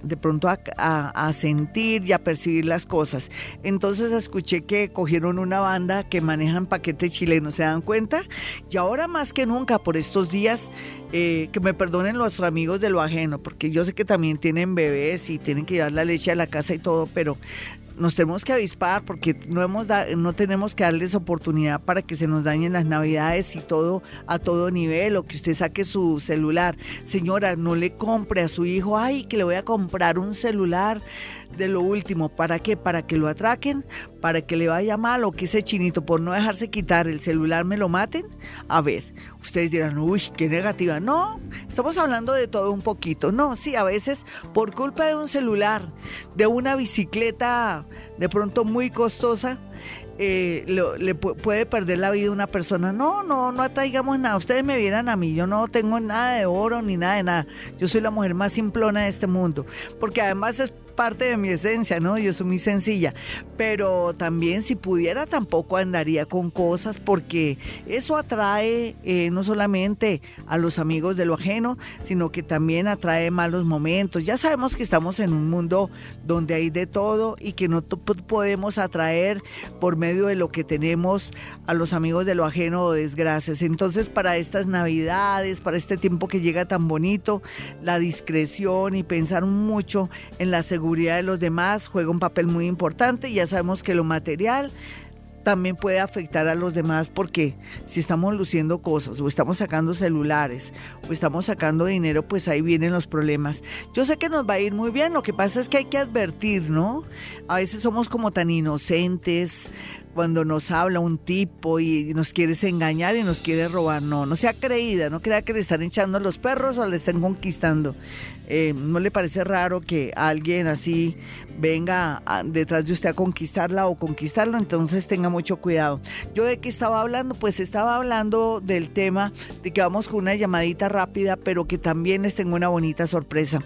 de pronto a, sentir y a percibir las cosas. Entonces escuché que cogieron una banda que manejan paquetes chilenos, ¿se dan cuenta? Y ahora más que nunca, por estos días, eh, que me perdonen los amigos de lo ajeno, porque yo sé que también tienen bebés y tienen que llevar la leche a la casa y todo, pero nos tenemos que avispar porque no, hemos no tenemos que darles oportunidad para que se nos dañen las navidades y todo a todo nivel o que usted saque su celular. Señora, no le compre a su hijo, ay, que le voy a comprar un celular de lo último. ¿Para qué? Para que lo atraquen, para que le vaya mal o que ese chinito por no dejarse quitar el celular me lo maten. A ver, ustedes dirán, uy, qué negativa. No, estamos hablando de todo un poquito. No, sí, a veces por culpa de un celular, de una bicicleta de pronto muy costosa, eh, le puede perder la vida una persona. No, no, no atraigamos nada. Ustedes me vieran a mí, yo no tengo nada de oro ni nada de nada. Yo soy la mujer más simplona de este mundo. Porque además es parte de mi esencia, ¿no? Yo soy muy sencilla, pero también si pudiera tampoco andaría con cosas porque eso atrae eh, no solamente a los amigos de lo ajeno, sino que también atrae malos momentos. Ya sabemos que estamos en un mundo donde hay de todo y que no podemos atraer por medio de lo que tenemos a los amigos de lo ajeno o desgracias. Entonces, para estas navidades, para este tiempo que llega tan bonito, la discreción y pensar mucho en la seguridad seguridad de los demás juega un papel muy importante. Ya sabemos que lo material también puede afectar a los demás porque si estamos luciendo cosas o estamos sacando celulares o estamos sacando dinero, pues ahí vienen los problemas. Yo sé que nos va a ir muy bien, lo que pasa es que hay que advertir, ¿no? A veces somos como tan inocentes cuando nos habla un tipo y nos quiere engañar y nos quiere robar. No, no sea creída, no crea que le están echando los perros o le están conquistando. Eh, ¿No le parece raro que alguien así venga detrás de usted a conquistarla o conquistarlo? Entonces tenga mucho cuidado. ¿Yo de qué estaba hablando? Pues estaba hablando del tema de que vamos con una llamadita rápida, pero que también les tengo una bonita sorpresa.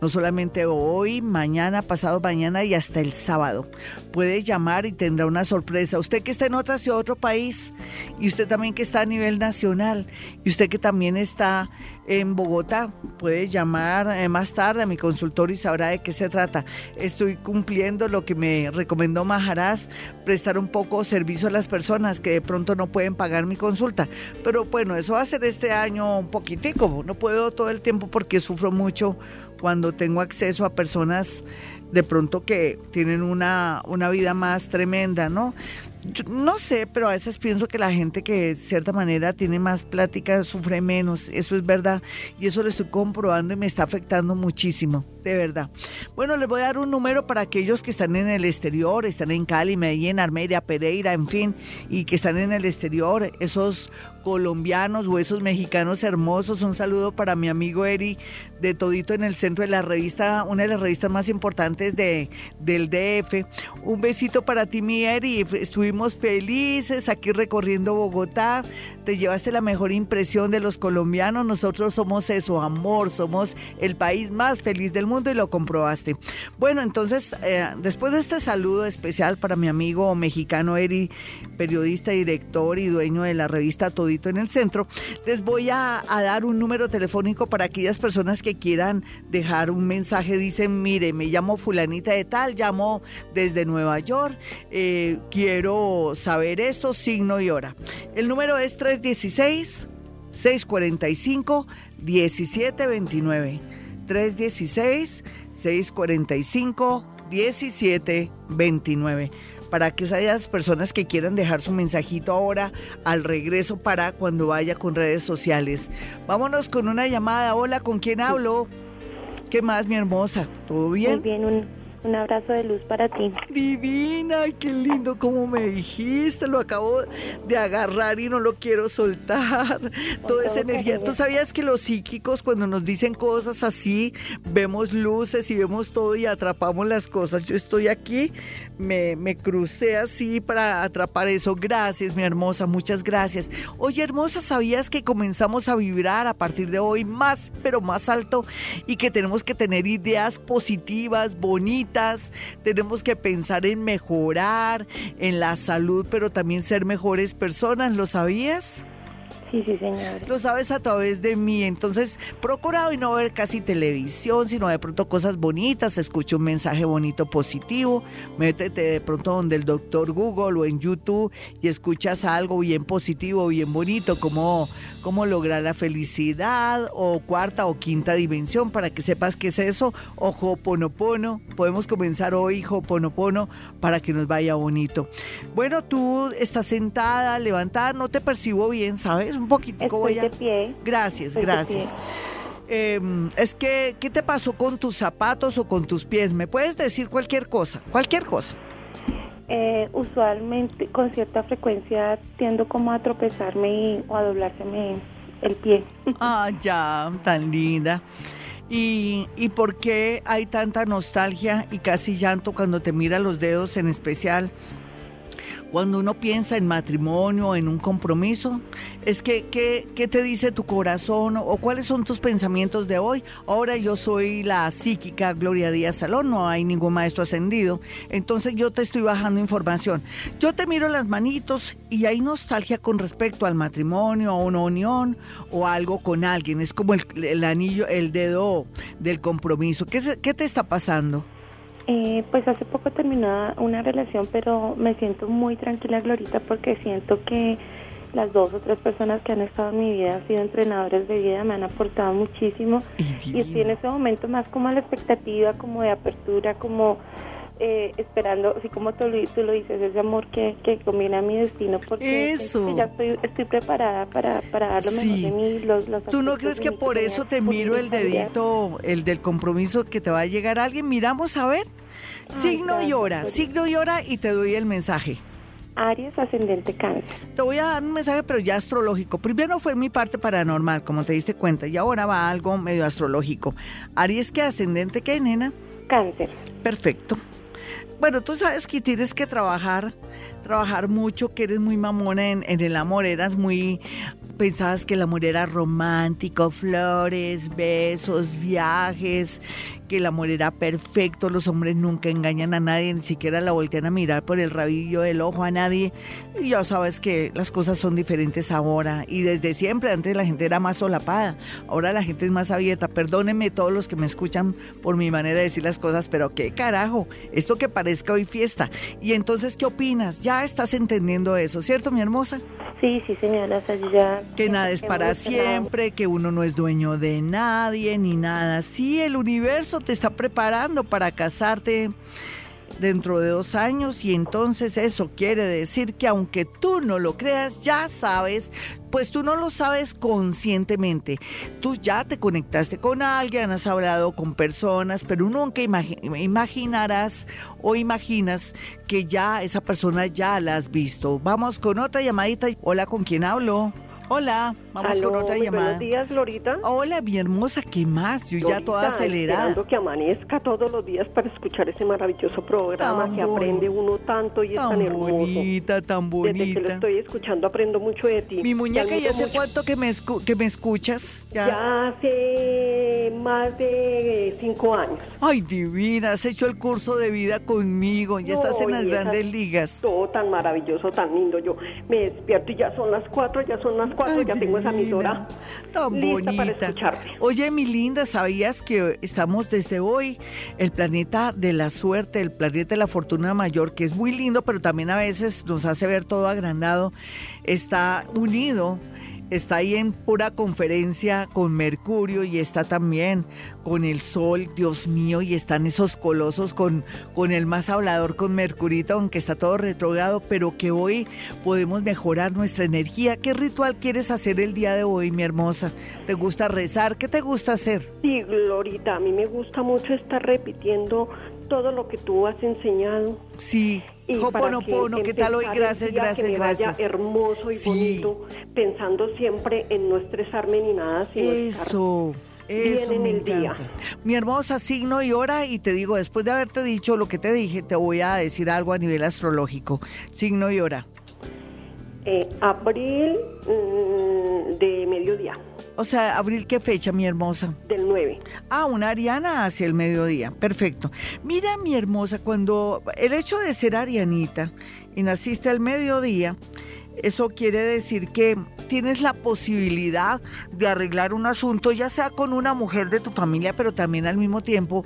No solamente hoy, mañana, pasado mañana y hasta el sábado. Puede llamar y tendrá una sorpresa. Usted que está en otra ciudad, otro país, y usted también que está a nivel nacional, y usted que también está en Bogotá. Puede llamar eh, más tarde a mi consultorio y sabrá de qué se trata. Estoy cumpliendo lo que me recomendó Majaraz, prestar un poco servicio a las personas que de pronto no pueden pagar mi consulta. Pero bueno, eso va a ser este año un poquitico. No puedo todo el tiempo porque sufro mucho cuando tengo acceso a personas de pronto que tienen una, una vida más tremenda, ¿no? No sé, pero a veces pienso que la gente que de cierta manera tiene más plática sufre menos. Eso es verdad. Y eso lo estoy comprobando y me está afectando muchísimo, de verdad. Bueno, les voy a dar un número para aquellos que están en el exterior, están en Cali, Medellín, Armeria, Pereira, en fin, y que están en el exterior, esos colombianos o esos mexicanos hermosos. Un saludo para mi amigo Eri de Todito en el centro de la revista, una de las revistas más importantes de, del DF. Un besito para ti, mi Eri. Estuvimos felices aquí recorriendo Bogotá. Te llevaste la mejor impresión de los colombianos. Nosotros somos eso, amor. Somos el país más feliz del mundo y lo comprobaste. Bueno, entonces, eh, después de este saludo especial para mi amigo mexicano Eri, periodista, director y dueño de la revista Todito en el centro, les voy a, dar un número telefónico para aquellas personas que quieran dejar un mensaje. Dicen, mire, me llamo fulanita de tal, llamo desde Nueva York, eh, quiero saber esto, signo y hora. El número es 316 645 1729. 316 645 1729 para que esas personas que quieran dejar su mensajito ahora al regreso para cuando vaya con redes sociales. Vámonos con una llamada. Hola, ¿con quién hablo? ¿Qué más, mi hermosa? ¿Todo bien? Muy bien, un, un abrazo de luz para ti. Divina, qué lindo como me dijiste. Lo acabo de agarrar y no lo quiero soltar. Toda esa energía. ¿Tú sabías que los psíquicos cuando nos dicen cosas así, vemos luces y vemos todo y atrapamos las cosas? Yo estoy aquí, me, me crucé así para atrapar eso. Gracias, mi hermosa, muchas gracias. Oye, hermosa, ¿sabías que comenzamos a vibrar a partir de hoy más, pero más alto y que tenemos que tener ideas positivas, bonitas? Tenemos que pensar en mejorar, en la salud, pero también ser mejores personas, ¿lo sabías? Lo sabes a través de mí. Entonces, procura hoy no ver casi televisión, sino de pronto cosas bonitas. Escucha un mensaje bonito, positivo. Métete de pronto donde el doctor Google o en YouTube y escuchas algo bien positivo, bien bonito, como cómo lograr la felicidad o cuarta o quinta dimensión para que sepas qué es eso. O Hoponopono. Podemos comenzar hoy Hoponopono para que nos vaya bonito. Bueno, tú estás sentada, levantada, no te percibo bien, ¿sabes? Un poquito. Estoy de pie. Gracias, gracias. Em, es que, ¿qué te pasó con tus zapatos o con tus pies? ¿Me puedes decir cualquier cosa? Cualquier cosa. Eh, usualmente, con cierta frecuencia, tiendo como a tropezarme o a doblárseme el pie. Ah, ya, tan linda. ¿Y, ¿Y por qué hay tanta nostalgia y casi llanto cuando te mira los dedos en especial cuando uno piensa en matrimonio, en un compromiso, es que, ¿qué te dice tu corazón o cuáles son tus pensamientos de hoy? Ahora yo soy la psíquica Gloria Díaz Salón, no hay ningún maestro ascendido, entonces yo te estoy bajando información. Yo te miro las manitos y hay nostalgia con respecto al matrimonio, a una unión o algo con alguien, es como el, anillo, el dedo del compromiso. ¿Qué, qué te está pasando? Eh, pues hace poco terminó una relación, pero me siento muy tranquila, Glorita, porque siento que las dos o tres personas que han estado en mi vida han sido entrenadores de vida, me han aportado muchísimo. Y estoy en ese momento más como a la expectativa, como de apertura, como eh, esperando, así como tú, tú, lo dices, ese amor que, que combina mi destino, porque eso. ya estoy, estoy preparada para, para dar lo mejor de mí. Los, los ¿Tú no crees que por eso te miro el dedito, el del compromiso que te va a llegar alguien? Miramos a ver. signo y hora, signo y hora y te doy el mensaje. Aries ascendente cáncer. Te voy a dar un mensaje, pero ya astrológico. Primero fue mi parte paranormal, como te diste cuenta, y ahora va algo medio astrológico. Aries, ¿qué ascendente qué, nena? Cáncer. Perfecto. Bueno, tú sabes que tienes que trabajar, trabajar mucho, que eres muy mamona en, el amor, eras muy pensabas que el amor era romántico, flores, besos, viajes, que el amor era perfecto, los hombres nunca engañan a nadie, ni siquiera la voltean a mirar por el rabillo del ojo a nadie. Y ya sabes que las cosas son diferentes ahora. Y desde siempre, antes la gente era más solapada, ahora la gente es más abierta. Perdónenme todos los que me escuchan por mi manera de decir las cosas, pero qué carajo, esto que parezca hoy fiesta. Y entonces, ¿qué opinas? Ya estás entendiendo eso, ¿cierto, mi hermosa? Sí, sí, señora, ya... Que nada es para siempre, que uno no es dueño de nadie, ni nada. Sí, el universo te está preparando para casarte dentro de dos años y entonces eso quiere decir que aunque tú no lo creas, ya sabes, pues tú no lo sabes conscientemente. Tú ya te conectaste con alguien, has hablado con personas, pero nunca imaginarás o imaginas que ya esa persona ya la has visto. Vamos con otra llamadita. Hola, ¿con quién hablo? Hola, vamos con otra llamada. Buenos días, Lorita. Hola, mi hermosa, ¿qué más? Yo ya toda acelerada. Esperando que amanezca todos los días para escuchar ese maravilloso programa que aprende uno tanto y es tan hermoso. bonita, tan bonita. Desde que lo estoy escuchando aprendo mucho de ti. Mi muñeca, ¿y hace cuánto que me, que me escuchas? Ya. hace más de cinco años. Ay, divina, has hecho el curso de vida conmigo, ya estás en las grandes ligas. Todo tan maravilloso, tan lindo. Yo me despierto y ya son las cuatro, ya son las ya tengo esa emisora tan bonita. Oye, mi linda, ¿sabías que estamos desde hoy el planeta de la suerte, el planeta de la fortuna mayor, que es muy lindo, pero también a veces nos hace ver todo agrandado, está unido está ahí en pura conferencia con Mercurio y está también con el Sol, Dios mío, y están esos colosos con, con el más hablador, con Mercurito, aunque está todo retrogrado, pero que hoy podemos mejorar nuestra energía. ¿Qué ritual quieres hacer el día de hoy, mi hermosa? ¿Te gusta rezar? ¿Qué te gusta hacer? Sí, Glorita, a mí me gusta mucho estar repitiendo todo lo que tú has enseñado. Sí. Y Hoponopono, ¿qué tal hoy? Gracias, gracias, gracias. hermoso y bonito, pensando siempre en no estresarme ni nada, sino Eso. Eso en el día. Mi hermosa signo y hora, y te digo, después de haberte dicho lo que te dije, te voy a decir algo a nivel astrológico. Signo y hora. Eh, abril mm, de mediodía. O sea, abril, ¿qué fecha, mi hermosa? Del 9. Ah, una ariana hacia el mediodía. Perfecto. Mira, mi hermosa, cuando el hecho de ser arianita y naciste al mediodía, eso quiere decir que tienes la posibilidad de arreglar un asunto, ya sea con una mujer de tu familia, pero también al mismo tiempo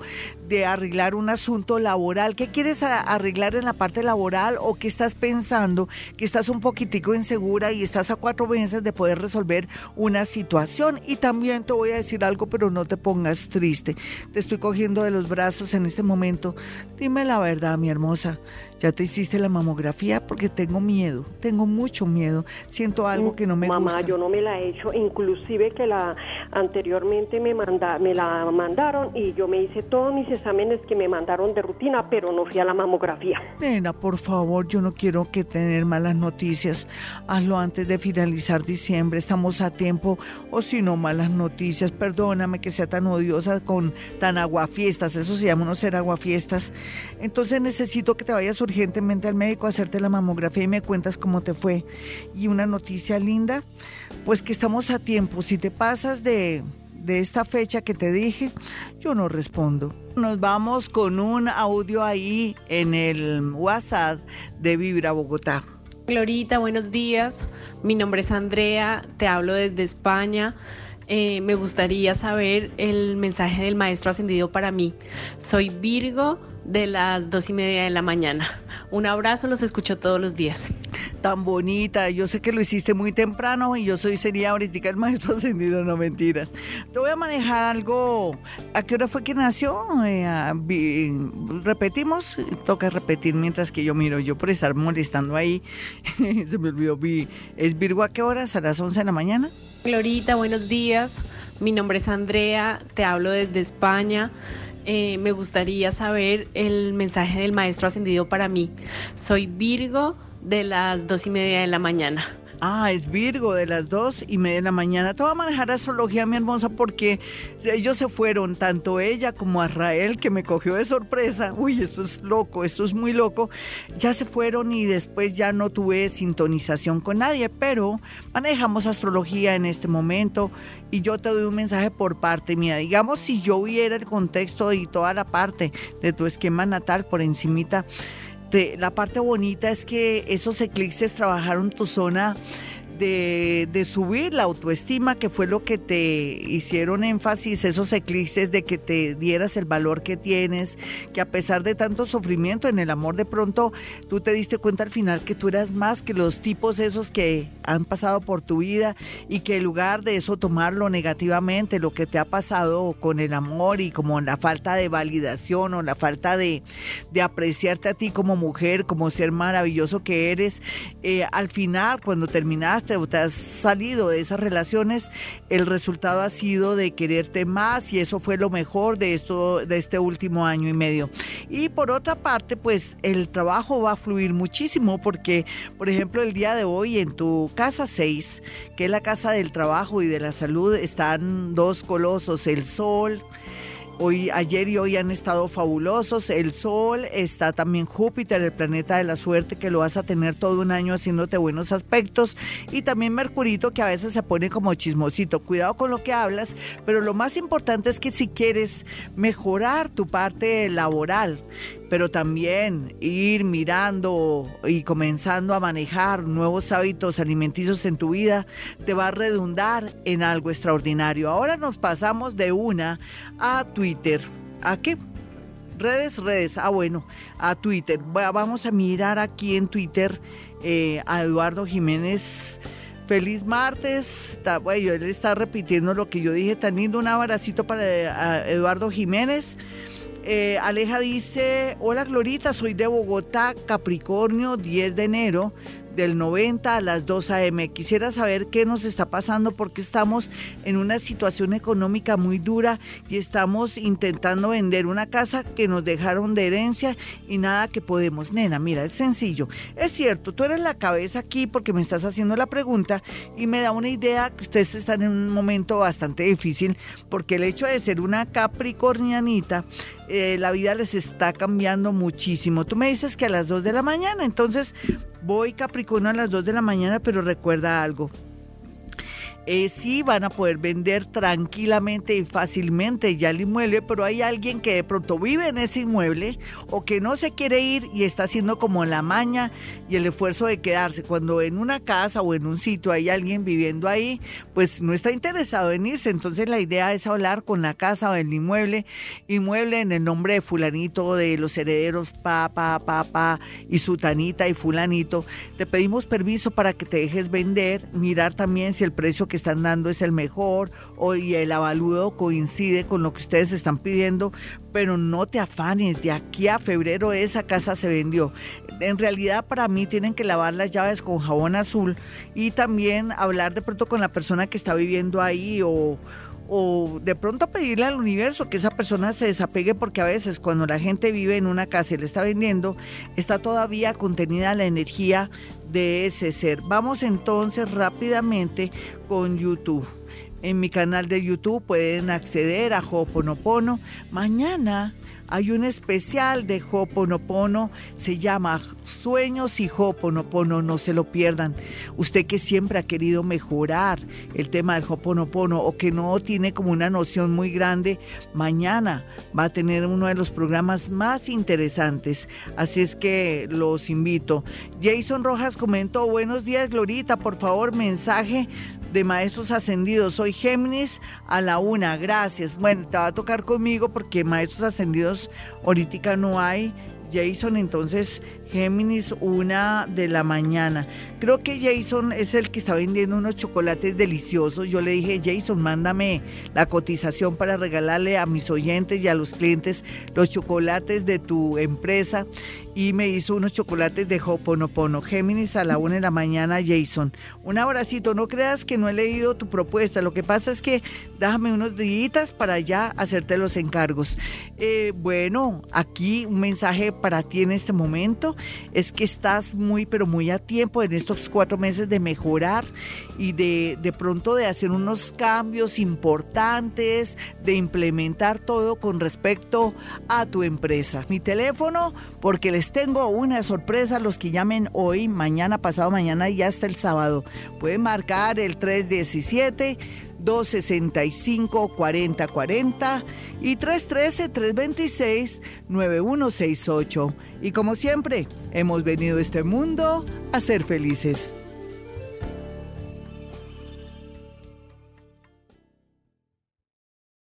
de arreglar un asunto laboral. ¿Qué quieres arreglar en la parte laboral o qué estás pensando? Que estás un poquitico insegura y estás a cuatro meses de poder resolver una situación. Y también te voy a decir algo, pero no te pongas triste. Te estoy cogiendo de los brazos en este momento. Dime la verdad, mi hermosa. ¿Ya te hiciste la mamografía? Porque tengo miedo, tengo mucho miedo. Siento algo que no me Mamá, yo no me la he hecho, inclusive que la anteriormente me manda, me la mandaron y yo me hice todos mis exámenes que me mandaron de rutina, pero no fui a la mamografía. Nena, por favor, yo no quiero que tener malas noticias. Hazlo antes de finalizar diciembre, estamos a tiempo, o si no, malas noticias. Perdóname que sea tan odiosa con tan aguafiestas, eso se llama no ser aguafiestas. Entonces necesito que te vayas urgentemente al médico a hacerte la mamografía y me cuentas cómo te fue. Y una noticia linda, pues que estamos a tiempo. Si te pasas de, de esta fecha que te dije, yo no respondo. Nos vamos con un audio ahí en el WhatsApp de Vibra Bogotá. Glorita, buenos días. Mi nombre es Andrea, te hablo desde España. Eh, me gustaría saber el mensaje del maestro ascendido para mí. Soy Virgo de las dos y media de la mañana. Un abrazo, los escucho todos los días. Tan bonita, yo sé que lo hiciste muy temprano y yo soy sería ahorita el maestro ascendido, no mentiras. Te voy a manejar algo. ¿A qué hora fue que nació? Eh, repetimos, toca repetir mientras que yo miro, yo por estar molestando ahí, se me olvidó. ¿Es Virgo a qué horas? ¿A las 11 de la mañana? Glorita, buenos días. Mi nombre es Andrea, te hablo desde España. Eh, me gustaría saber el mensaje del maestro ascendido para mí. Soy Virgo de las dos y media de la mañana. Ah, es Virgo de las dos y media de la mañana. Te voy a manejar astrología, mi hermosa, porque ellos se fueron, tanto ella como Israel, que me cogió de sorpresa. Uy, esto es loco, esto es muy loco. Ya se fueron y después ya no tuve sintonización con nadie, pero manejamos astrología en este momento y yo te doy un mensaje por parte mía. Digamos, si yo viera el contexto y toda la parte de tu esquema natal por encimita, la parte bonita es que esos eclipses trabajaron tu zona de, subir la autoestima, que fue lo que te hicieron énfasis, esos eclipses de que te dieras el valor que tienes, que a pesar de tanto sufrimiento en el amor, de pronto tú te diste cuenta al final que tú eras más que los tipos esos que han pasado por tu vida y que en lugar de eso tomarlo negativamente, lo que te ha pasado con el amor y como la falta de validación o la falta de, de apreciarte a ti como mujer, como ser maravilloso que eres, eh, al final cuando terminaste, te has salido de esas relaciones, el resultado ha sido de quererte más y eso fue lo mejor de esto de este último año y medio. Y por otra parte, pues el trabajo va a fluir muchísimo porque, por ejemplo, el día de hoy en tu casa 6, que es la casa del trabajo y de la salud, están dos colosos, el sol, Hoy, ayer y hoy han estado fabulosos. El Sol, está también Júpiter, el planeta de la suerte, que lo vas a tener todo un año haciéndote buenos aspectos. Y también Mercurito, que a veces se pone como chismosito. Cuidado con lo que hablas, pero lo más importante es que si quieres mejorar tu parte laboral, pero también ir mirando y comenzando a manejar nuevos hábitos alimenticios en tu vida te va a redundar en algo extraordinario. Ahora nos pasamos de una a Twitter. ¿A qué? Redes, redes. Ah, bueno, a Twitter. Vamos a mirar aquí en Twitter eh, a Eduardo Jiménez. Feliz martes. bueno, él está repitiendo lo que yo dije tan lindo. Un abracito para eh, Eduardo Jiménez. Eh, Aleja dice, hola Glorita, soy de Bogotá, Capricornio, 10 de enero del 90 a las 2 a.m. Quisiera saber qué nos está pasando porque estamos en una situación económica muy dura y estamos intentando vender una casa que nos dejaron de herencia y nada que podemos. Nena, mira, es sencillo. Es cierto, tú eres la cabeza aquí porque me estás haciendo la pregunta y me da una idea que ustedes están en un momento bastante difícil porque el hecho de ser una capricornianita, eh, la vida les está cambiando muchísimo. Tú me dices que a las 2 de la mañana, entonces Voy Capricornio a las 2 de la mañana, pero recuerda algo eh, sí van a poder vender tranquilamente y fácilmente ya el inmueble, pero hay alguien que de pronto vive en ese inmueble o que no se quiere ir y está haciendo como la maña y el esfuerzo de quedarse. Cuando en una casa o en un sitio hay alguien viviendo ahí, pues no está interesado en irse. Entonces la idea es hablar con la casa o el inmueble, inmueble en el nombre de fulanito, de los herederos, papá, papá y sutanita y fulanito. Te pedimos permiso para que te dejes vender, mirar también si el precio que están dando es el mejor o y el avalúo coincide con lo que ustedes están pidiendo, pero no te afanes, de aquí a febrero esa casa se vendió. En realidad para mí tienen que lavar las llaves con jabón azul y también hablar de pronto con la persona que está viviendo ahí o o de pronto pedirle al universo que esa persona se desapegue porque a veces cuando la gente vive en una casa y le está vendiendo, está todavía contenida la energía de ese ser. Vamos entonces rápidamente con YouTube. En mi canal de YouTube pueden acceder a Hoponopono. Mañana hay un especial de Hoponopono, se llama Sueños y Hoponopono, no se lo pierdan. Usted que siempre ha querido mejorar el tema del Hoponopono o que no tiene como una noción muy grande, mañana va a tener uno de los programas más interesantes. Así es que los invito. Jason Rojas comentó, buenos días Glorita, por favor mensaje de Maestros Ascendidos. Soy Géminis a la una, gracias. Bueno, te va a tocar conmigo porque Maestros Ascendidos ahorita no hay. Jason, entonces Géminis, una de la mañana. Creo que Jason es el que está vendiendo unos chocolates deliciosos. Yo le dije, Jason, mándame la cotización para regalarle a mis oyentes y a los clientes los chocolates de tu empresa. Y me hizo unos chocolates de Hoponopono. Géminis a la una de la mañana, Jason. Un abracito. No creas que no he leído tu propuesta. Lo que pasa es que déjame unos días para ya hacerte los encargos. Eh, bueno, aquí un mensaje para ti en este momento es que estás muy, pero muy a tiempo en estos cuatro meses de mejorar y de, de pronto de hacer unos cambios importantes, de implementar todo con respecto a tu empresa. Mi teléfono, porque les tengo una sorpresa los que llamen hoy, mañana, pasado mañana y hasta el sábado. Pueden marcar el 317. 265-4040 y 313-326-9168. Y como siempre, hemos venido a este mundo a ser felices.